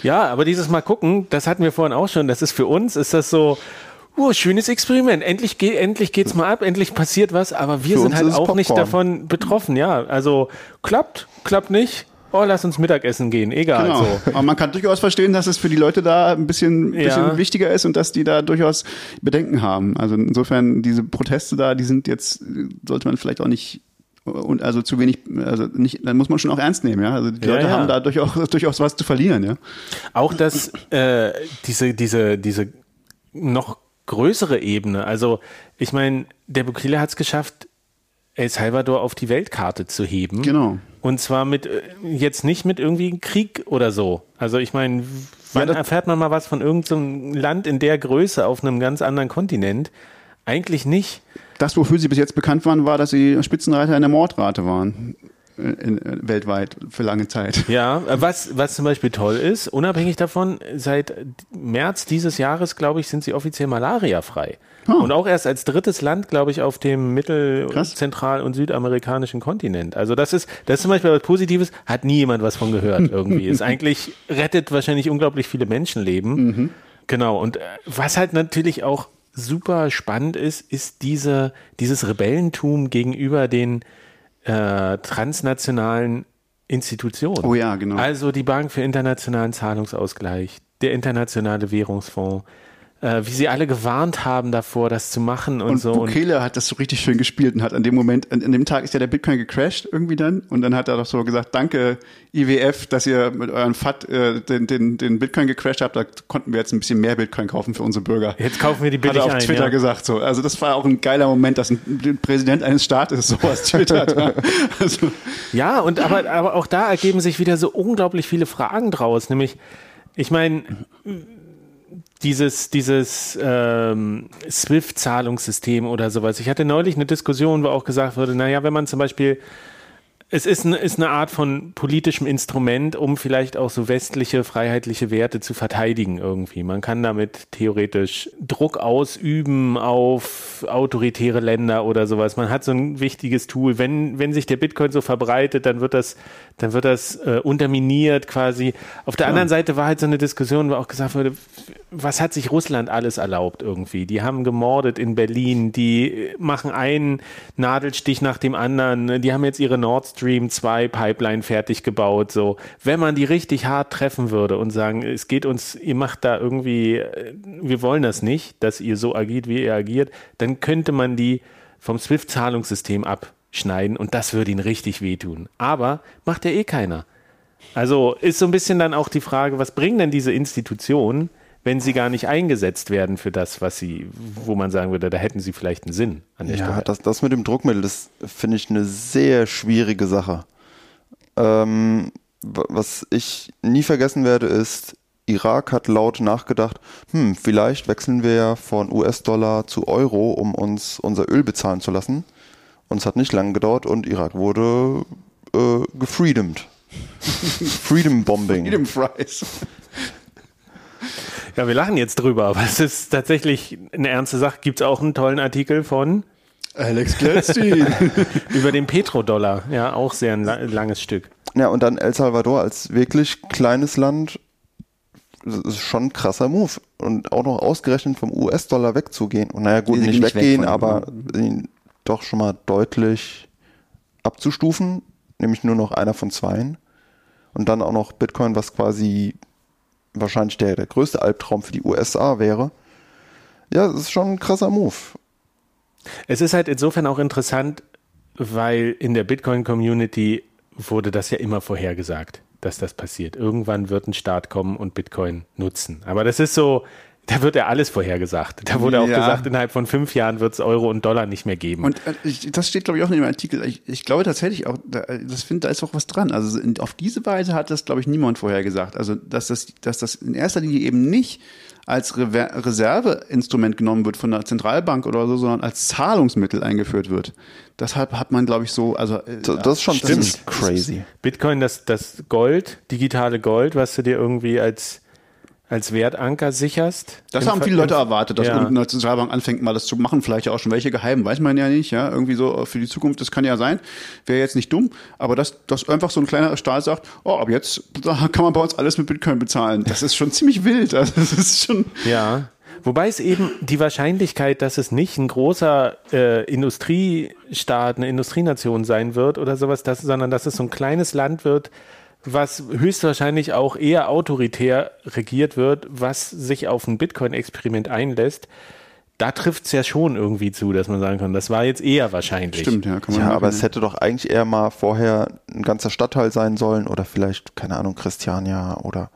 S1: Ja, aber dieses Mal gucken, das hatten wir vorhin auch schon. Das ist für uns, ist das so, oh, schönes Experiment. Endlich, geht, endlich geht's mal ab, endlich passiert was, aber wir für sind halt auch Popcorn. nicht davon betroffen. Ja, also klappt, klappt nicht. Oh, lass uns Mittagessen gehen, egal. Genau.
S3: So. Aber man kann durchaus verstehen, dass es für die Leute da ein bisschen, bisschen ja. wichtiger ist und dass die da durchaus Bedenken haben. Also insofern, diese Proteste da, die sind jetzt, sollte man vielleicht auch nicht und also zu wenig, also nicht, dann muss man schon auch ernst nehmen, ja. Also die ja, Leute ja. haben da durchaus, durchaus was zu verlieren, ja.
S1: Auch dass äh, diese, diese, diese noch größere Ebene, also ich meine, der Bukele hat es geschafft, El Salvador auf die Weltkarte zu heben.
S3: Genau.
S1: Und zwar mit äh, jetzt nicht mit irgendwie Krieg oder so. Also ich meine, wann ja, erfährt man mal was von irgendeinem so Land in der Größe auf einem ganz anderen Kontinent? Eigentlich nicht
S3: das, wofür sie bis jetzt bekannt waren, war, dass sie Spitzenreiter in der Mordrate waren. In, in, weltweit für lange Zeit.
S1: Ja, was, was zum Beispiel toll ist, unabhängig davon, seit März dieses Jahres, glaube ich, sind sie offiziell malariafrei. Oh. Und auch erst als drittes Land, glaube ich, auf dem mittel-, Krass. zentral- und südamerikanischen Kontinent. Also das ist, das ist zum Beispiel was Positives, hat nie jemand was von gehört irgendwie. ist eigentlich, rettet wahrscheinlich unglaublich viele Menschenleben. Mhm. Genau. Und äh, was halt natürlich auch super spannend ist, ist diese, dieses Rebellentum gegenüber den äh, transnationalen Institutionen.
S3: Oh ja, genau.
S1: Also die Bank für internationalen Zahlungsausgleich, der Internationale Währungsfonds, äh, wie sie alle gewarnt haben davor, das zu machen und, und so.
S3: Bukele hat das so richtig schön gespielt und hat an dem Moment, an, an, dem Tag ist ja der Bitcoin gecrashed irgendwie dann und dann hat er doch so gesagt, danke IWF, dass ihr mit euren FAT äh, den, den, den Bitcoin gecrashed habt, da konnten wir jetzt ein bisschen mehr Bitcoin kaufen für unsere Bürger.
S1: Jetzt kaufen wir die billig
S3: Hat er auf ein, Twitter ja. gesagt so. Also das war auch ein geiler Moment, dass ein Präsident eines Staates sowas twittert. ja.
S1: Also. ja, und aber, aber auch da ergeben sich wieder so unglaublich viele Fragen draus, nämlich ich meine, dieses, dieses ähm, SWIFT-Zahlungssystem oder sowas. Ich hatte neulich eine Diskussion, wo auch gesagt wurde, naja, wenn man zum Beispiel es ist eine, ist eine Art von politischem Instrument, um vielleicht auch so westliche, freiheitliche Werte zu verteidigen irgendwie. Man kann damit theoretisch Druck ausüben auf autoritäre Länder oder sowas. Man hat so ein wichtiges Tool. Wenn, wenn sich der Bitcoin so verbreitet, dann wird das, dann wird das äh, unterminiert quasi. Auf der ja. anderen Seite war halt so eine Diskussion, wo auch gesagt wurde, was hat sich Russland alles erlaubt irgendwie? Die haben gemordet in Berlin, die machen einen Nadelstich nach dem anderen, die haben jetzt ihre Nord Stream 2 Pipeline fertig gebaut. So, wenn man die richtig hart treffen würde und sagen, es geht uns, ihr macht da irgendwie, äh, wir wollen das nicht, dass ihr so agiert, wie ihr agiert, dann könnte man die vom SWIFT-Zahlungssystem abschneiden und das würde ihnen richtig wehtun. Aber macht ja eh keiner. Also ist so ein bisschen dann auch die Frage, was bringen denn diese Institutionen? Wenn sie gar nicht eingesetzt werden für das, was sie, wo man sagen würde, da hätten sie vielleicht einen Sinn
S2: an der ja, Stelle. Das, das mit dem Druckmittel, das finde ich eine sehr schwierige Sache. Ähm, was ich nie vergessen werde, ist, Irak hat laut nachgedacht, hm, vielleicht wechseln wir ja von US-Dollar zu Euro, um uns unser Öl bezahlen zu lassen. Und es hat nicht lange gedauert und Irak wurde äh, gefreedomed. Freedom Bombing. Freedom Fries.
S1: Ja, wir lachen jetzt drüber, aber es ist tatsächlich eine ernste Sache. Gibt es auch einen tollen Artikel von
S3: Alex Gladstein
S1: über den Petrodollar. Ja, auch sehr ein langes Stück.
S2: Ja, und dann El Salvador als wirklich kleines Land. Das ist schon ein krasser Move. Und auch noch ausgerechnet vom US-Dollar wegzugehen. Und naja, gut, nicht, nicht weggehen, weg aber ihn doch schon mal deutlich abzustufen. Nämlich nur noch einer von zweien. Und dann auch noch Bitcoin, was quasi wahrscheinlich der, der größte Albtraum für die USA wäre. Ja, das ist schon ein krasser Move.
S1: Es ist halt insofern auch interessant, weil in der Bitcoin-Community wurde das ja immer vorhergesagt, dass das passiert. Irgendwann wird ein Staat kommen und Bitcoin nutzen. Aber das ist so, da wird ja alles vorhergesagt. Da wurde auch
S3: Ja.
S1: gesagt, innerhalb von fünf Jahren wird es Euro und Dollar nicht mehr geben.
S3: Und äh, ich, das steht, glaube ich, auch in dem Artikel. Ich, ich glaube tatsächlich auch, da, das finde, da ist auch was dran. Also in, auf diese Weise hat das, glaube ich, niemand vorher gesagt. Also, dass das, dass das in erster Linie eben nicht als Rever Reserveinstrument genommen wird von der Zentralbank oder so, sondern als Zahlungsmittel eingeführt wird. Deshalb hat man, glaube ich, so, also äh,
S2: Das, das ist schon
S1: Stimmt.
S2: ziemlich crazy.
S1: Bitcoin, das, das Gold, digitale Gold, was du dir irgendwie als, als Wertanker sicherst.
S3: Das haben
S1: Ver-
S3: viele Leute erwartet, dass
S1: Ja.
S3: irgendeine Zentralbank anfängt, mal das zu machen. Vielleicht ja auch schon welche geheim, weiß man ja nicht. Ja, irgendwie so für die Zukunft, das kann ja sein. Wäre jetzt nicht dumm, aber dass, dass einfach so ein kleiner Staat sagt, oh, ab jetzt da kann man bei uns alles mit Bitcoin bezahlen. Das ist schon ziemlich wild. Also das ist schon.
S1: Ja. Wobei es eben die Wahrscheinlichkeit, dass es nicht ein großer äh, Industriestaat, eine Industrienation sein wird oder sowas, das, sondern dass es so ein kleines Land wird, was höchstwahrscheinlich auch eher autoritär regiert wird, was sich auf ein Bitcoin-Experiment einlässt, da trifft es ja schon irgendwie zu, dass man sagen kann, das war jetzt eher wahrscheinlich.
S3: Stimmt, ja, kann man
S2: Ja, aber es hätte doch eigentlich eher mal vorher ein ganzer Stadtteil sein sollen oder vielleicht, keine Ahnung, Christiania oder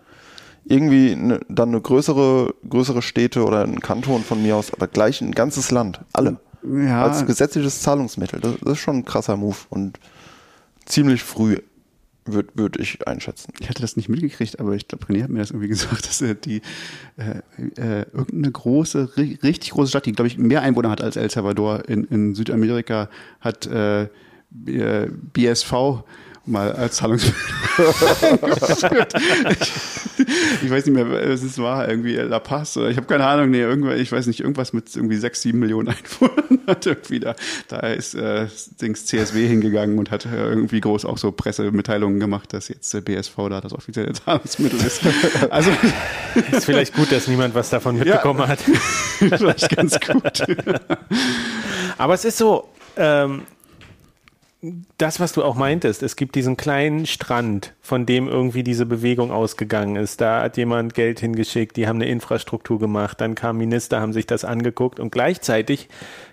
S2: irgendwie ne, dann eine größere, größere Städte oder ein Kanton von mir aus oder gleich ein ganzes Land. Alle.
S3: Ja.
S2: Als gesetzliches Zahlungsmittel. Das, das ist schon ein krasser Move und ziemlich früh würde würd ich einschätzen.
S3: Ich hatte das nicht mitgekriegt, aber ich glaube, René hat mir das irgendwie gesagt, dass die äh, äh, irgendeine große, ri richtig große Stadt, die, glaube ich, mehr Einwohner hat als El Salvador in, in Südamerika, hat äh, B- äh, BSV mal als Zahlungsmittel. ich, ich weiß nicht mehr, was es war, irgendwie La Paz oder ich habe keine Ahnung, nee, irgendwas, ich weiß nicht, irgendwas mit irgendwie sechs, sieben Millionen Einwohnern hat irgendwie da, da ist äh, Dings CSW hingegangen und hat äh, irgendwie groß auch so Pressemitteilungen gemacht, dass jetzt der BSV da das offizielle Zahlungsmittel ist. Also
S1: Ist vielleicht gut, dass niemand was davon mitbekommen hat.
S3: vielleicht ganz gut.
S1: Aber es ist so, ähm, das, was du auch meintest, es gibt diesen kleinen Strand, von dem irgendwie diese Bewegung ausgegangen ist. Da hat jemand Geld hingeschickt, die haben eine Infrastruktur gemacht, dann kamen Minister, haben sich das angeguckt und gleichzeitig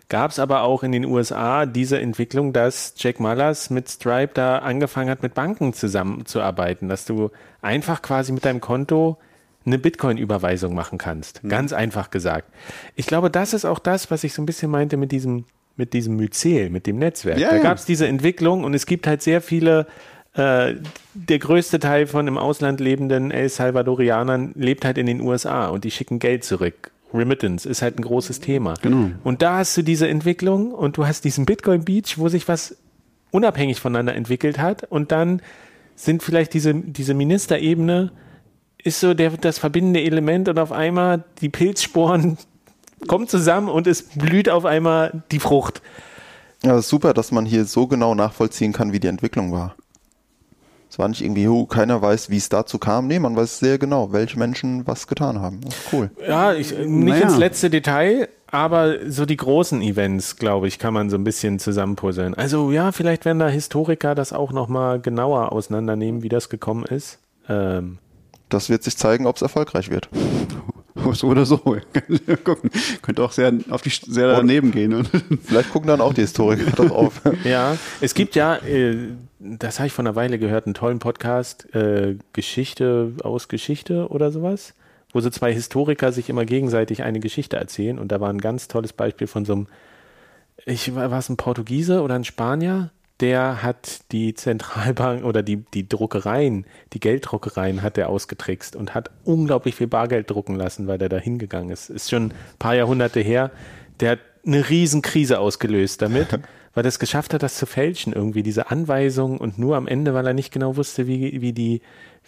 S1: gab es aber auch in den USA diese Entwicklung, dass Jack Mullers mit Stripe da angefangen hat, mit Banken zusammenzuarbeiten, dass du einfach quasi mit deinem Konto eine Bitcoin-Überweisung machen kannst. Ganz einfach gesagt. Ich glaube, das ist auch das, was ich so ein bisschen meinte mit diesem, mit diesem Myzel, mit dem Netzwerk.
S3: Ja,
S1: da
S3: ja.
S1: gab es diese Entwicklung und es gibt halt sehr viele, äh, der größte Teil von im Ausland lebenden El Salvadorianern lebt halt in den USA und die schicken Geld zurück. Remittance ist halt ein großes Thema.
S3: Genau.
S1: Und da hast du diese Entwicklung und du hast diesen Bitcoin Beach, wo sich was unabhängig voneinander entwickelt hat und dann sind vielleicht diese, diese Ministerebene ist so der, das verbindende Element und auf einmal die Pilzsporen kommen zusammen und es blüht auf einmal die Frucht.
S2: Ja, das super, dass man hier so genau nachvollziehen kann, wie die Entwicklung war. Es war nicht irgendwie, oh, keiner weiß, wie es dazu kam. Nee, man weiß sehr genau, welche Menschen was getan haben. Das ist cool.
S1: Ja, ich, nicht
S3: Naja.
S1: ins letzte Detail, aber so die großen Events, glaube ich, kann man so ein bisschen zusammenpuzzeln. Also ja, vielleicht werden da Historiker das auch nochmal genauer auseinandernehmen, wie das gekommen ist. Ähm,
S2: Das wird sich zeigen, ob es erfolgreich wird.
S3: So oder so. Gucken. Könnte auch sehr auf die sehr daneben gehen. Und
S2: Vielleicht gucken dann auch die Historiker drauf auf.
S1: Ja, es gibt ja, äh, das habe ich vor einer Weile gehört, einen tollen Podcast, äh, Geschichte aus Geschichte oder sowas, wo so zwei Historiker sich immer gegenseitig eine Geschichte erzählen. Und da war ein ganz tolles Beispiel von so einem, ich war war es ein Portugiese oder ein Spanier, der hat die Zentralbank oder die, die Druckereien, die Gelddruckereien hat er ausgetrickst und hat unglaublich viel Bargeld drucken lassen, weil der da hingegangen ist. Ist schon ein paar Jahrhunderte her. Der hat eine Riesenkrise ausgelöst damit, weil er es geschafft hat, das zu fälschen, irgendwie diese Anweisungen und nur am Ende, weil er nicht genau wusste, wie, wie die,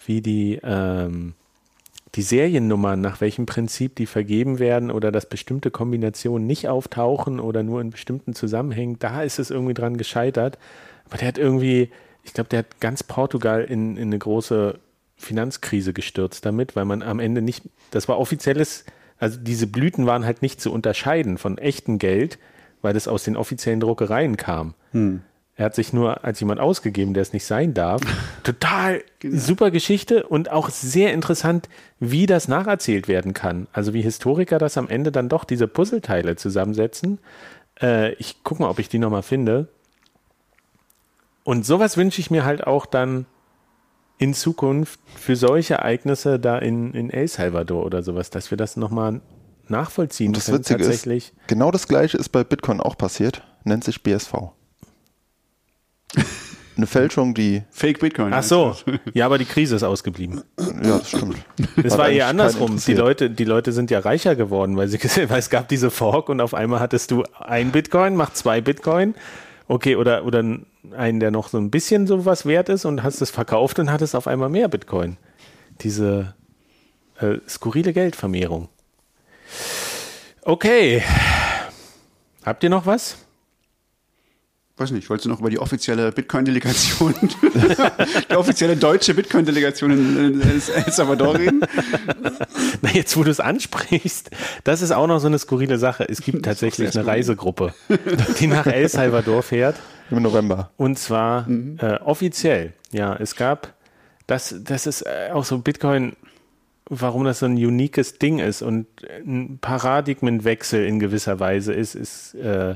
S1: wie die, ähm, die Seriennummern, nach welchem Prinzip die vergeben werden oder dass bestimmte Kombinationen nicht auftauchen oder nur in bestimmten Zusammenhängen, da ist es irgendwie dran gescheitert. Aber der hat irgendwie, ich glaube, der hat ganz Portugal in, in eine große Finanzkrise gestürzt damit, weil man am Ende nicht, das war offizielles, also diese Blüten waren halt nicht zu unterscheiden von echtem Geld, weil das aus den offiziellen Druckereien kam. Er hat sich nur als jemand ausgegeben, der es nicht sein darf. Total super Geschichte und auch sehr interessant, wie das nacherzählt werden kann. Also wie Historiker das am Ende dann doch diese Puzzleteile zusammensetzen. Äh, ich gucke mal, ob ich die nochmal finde. Und sowas wünsche ich mir halt auch dann in Zukunft für solche Ereignisse da in, in El Salvador oder sowas, dass wir das nochmal nachvollziehen
S2: Das
S1: können
S2: Witzige ist,
S1: tatsächlich.
S2: genau das gleiche ist bei Bitcoin auch passiert, nennt sich BSV. Eine Fälschung, die,
S3: Fake Bitcoin.
S1: Ach so, ja, aber die Krise ist ausgeblieben.
S2: ja, das stimmt.
S1: Es war eher andersrum. Die. Leute, die Leute sind ja reicher geworden, weil, sie, weil es gab diese Fork und auf einmal hattest du ein Bitcoin, macht zwei Bitcoin. Okay, oder, oder einen, der noch so ein bisschen so was wert ist und hast es verkauft und hattest auf einmal mehr Bitcoin. Diese äh, skurrile Geldvermehrung. Okay. Habt ihr noch was?
S3: Weiß nicht, wolltest du noch über die offizielle Bitcoin-Delegation, die offizielle deutsche Bitcoin-Delegation in, in El Salvador reden?
S1: Na, jetzt, wo du es ansprichst, das ist auch noch so eine skurrile Sache. Es gibt tatsächlich eine Reisegruppe, die nach El Salvador fährt.
S2: Im November.
S1: Und zwar äh, offiziell. Ja, es gab, das, das ist äh, auch so Bitcoin, warum das so ein uniques Ding ist und ein Paradigmenwechsel in gewisser Weise ist, ist, äh,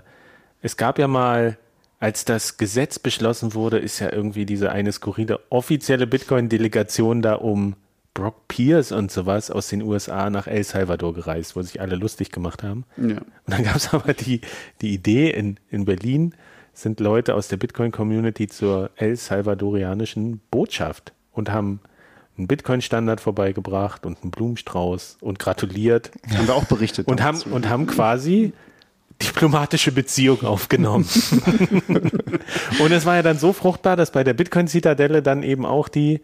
S1: es gab ja mal, als das Gesetz beschlossen wurde, ist ja irgendwie diese eine skurrile offizielle Bitcoin-Delegation da um Brock Pierce und sowas aus den USA nach El Salvador gereist, wo sich alle lustig gemacht haben.
S3: Ja.
S1: Und dann gab es aber die, die Idee in, in Berlin, sind Leute aus der Bitcoin-Community zur El Salvadorianischen Botschaft und haben einen Bitcoin-Standard vorbeigebracht und einen Blumenstrauß und gratuliert
S3: Haben wir auch berichtet.
S1: und haben, und haben quasi diplomatische Beziehungen aufgenommen. und es war ja dann so fruchtbar, dass bei der Bitcoin-Zitadelle dann eben auch die,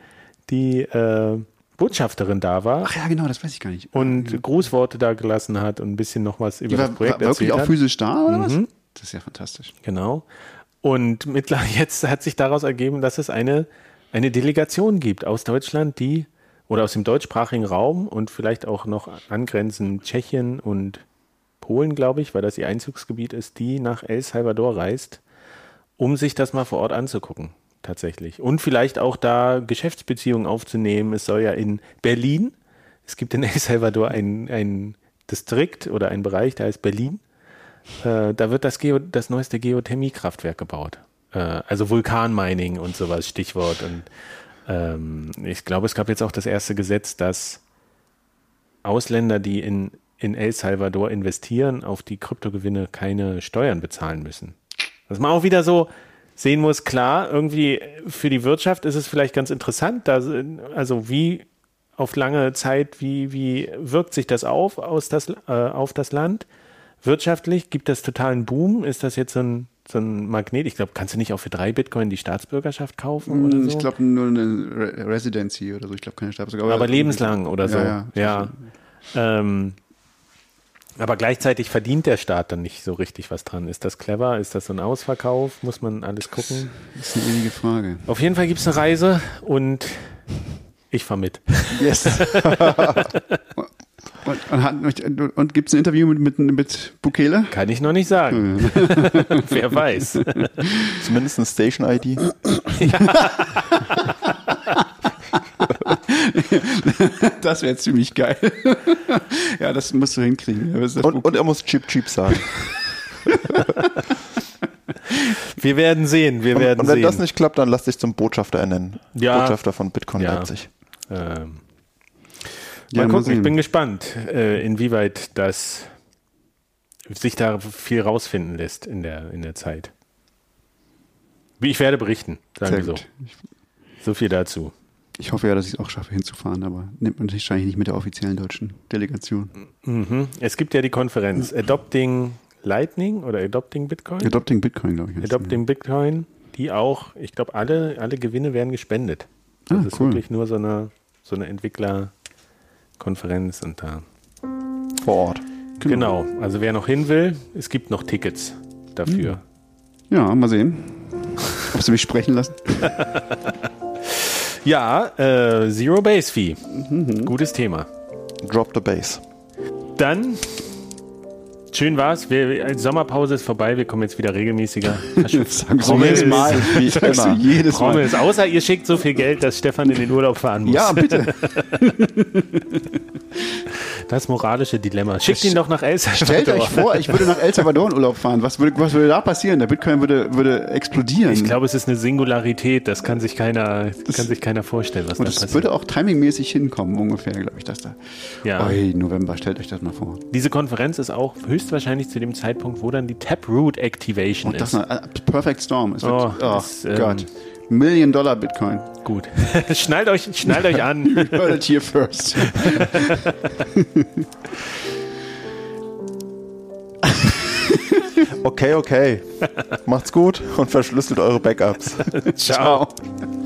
S1: die äh, Botschafterin da war
S3: Ach ja, genau, das weiß ich gar nicht.
S1: und Grußworte da gelassen hat und ein bisschen noch was über
S3: die war,
S1: das Projekt
S3: war wirklich
S1: erzählt
S3: auch
S1: hat.
S3: physisch da, oder was? Das ist ja fantastisch.
S1: Genau. Und mittlerweile jetzt hat sich daraus ergeben, dass es eine, eine Delegation gibt aus Deutschland, die oder aus dem deutschsprachigen Raum und vielleicht auch noch angrenzend Tschechien und Polen, glaube ich, weil das ihr Einzugsgebiet ist, die nach El Salvador reist, um sich das mal vor Ort anzugucken, tatsächlich. Und vielleicht auch da Geschäftsbeziehungen aufzunehmen. Es soll ja in Berlin, es gibt in El Salvador ein, Distrikt oder einen Bereich, der heißt Berlin. Äh, da wird das, Geo, das neueste Geothermiekraftwerk gebaut. Äh, also Vulkanmining und sowas, Stichwort. Und ähm, ich glaube, es gab jetzt auch das erste Gesetz, dass Ausländer, die in, in El Salvador investieren, auf die Kryptogewinne keine Steuern bezahlen müssen. Dass man auch wieder so sehen muss, klar, irgendwie für die Wirtschaft ist es vielleicht ganz interessant, da, also wie auf lange Zeit, wie, wie wirkt sich das auf, aus das, äh, auf das Land? Wirtschaftlich gibt das totalen Boom? Ist das jetzt so ein, so ein Magnet? Ich glaube, kannst du nicht auch für drei Bitcoin die Staatsbürgerschaft kaufen oder so?
S3: Ich glaube nur eine Re Residency oder so. Ich glaube keine Staatsbürger.
S1: aber lebenslang oder so.
S3: Ja,
S1: Ja. Ähm, aber gleichzeitig verdient der Staat dann nicht so richtig was dran. Ist das clever? Ist das so ein Ausverkauf? Muss man alles gucken?
S3: Das ist eine ewige Frage.
S1: Auf jeden Fall gibt es eine Reise und ich fahre mit.
S3: Yes. und und, und, und gibt es ein Interview mit, mit, mit Bukele?
S1: Kann ich noch nicht sagen. Wer weiß.
S2: Zumindest eine Station-ID.
S3: Das wäre ziemlich geil. ja, das musst du hinkriegen. Ja,
S2: Und, und er muss Cheap Cheap sagen.
S1: Wir werden sehen. Wir werden
S2: Und wenn
S1: sehen.
S2: das nicht klappt, dann lass dich zum Botschafter ernennen.
S1: Ja.
S2: Botschafter von Bitcoin
S1: Ja.
S2: Leipzig.
S1: Ähm,
S3: Ja,
S1: mal
S3: mal
S1: gucken, ich bin gespannt, äh, inwieweit das sich da viel rausfinden lässt in der, in der Zeit. Wie ich werde berichten, sagen
S3: Sehr
S1: wir so.
S3: gut.
S1: So viel dazu.
S3: Ich hoffe ja, dass ich es auch schaffe, hinzufahren, aber nimmt man sich wahrscheinlich nicht mit der offiziellen deutschen Delegation.
S1: Mhm. Es gibt ja die Konferenz Adopting Lightning oder Adopting Bitcoin.
S3: Adopting Bitcoin, glaube ich.
S1: Adopting Bitcoin, die auch, ich glaube, alle, alle Gewinne werden gespendet. Das
S3: Ah,
S1: ist
S3: cool.
S1: wirklich nur so eine, so eine Entwicklerkonferenz und da.
S2: Vor Ort.
S1: Genau. Also wer noch hin will, es gibt noch Tickets dafür.
S3: Ja, mal sehen. Ob sie mich sprechen lassen.
S1: Ja, äh, Zero Base Fee.
S3: Mhm.
S1: Gutes Thema.
S2: Drop the Base.
S1: Dann, schön war's. Wir, die Sommerpause ist vorbei. Wir kommen jetzt wieder regelmäßiger. Trommel
S3: jedes Mal.
S2: wie immer.
S3: jedes Mal.
S1: Außer ihr schickt so viel Geld, dass Stefan in den Urlaub fahren muss.
S3: Ja, bitte.
S1: Das moralische Dilemma. Schickt ihn doch nach El Salvador.
S3: Stellt euch vor, ich würde nach El Salvador in Urlaub fahren. Was würde, was würde da passieren? Der Bitcoin würde, würde explodieren.
S1: Ich glaube, es ist eine Singularität. Das kann sich keiner, kann sich keiner vorstellen, was
S3: Und
S1: da
S3: es
S1: passiert.
S3: würde auch timingmäßig hinkommen, ungefähr, glaube ich, dass da.
S1: Ja.
S3: Oi, November, stellt euch das mal vor.
S1: Diese Konferenz ist auch höchstwahrscheinlich zu dem Zeitpunkt, wo dann die Taproot Activation
S3: Und das
S1: ist.
S3: eine Perfect Storm. Es wird,
S1: Oh,
S3: oh,
S1: das, ähm,
S3: Gott. Million Dollar Bitcoin.
S1: Gut. schnallt euch, schnallt euch an.
S3: You heard it here first.
S2: Okay, okay. Macht's gut und verschlüsselt eure Backups.
S1: Ciao.
S3: Ciao.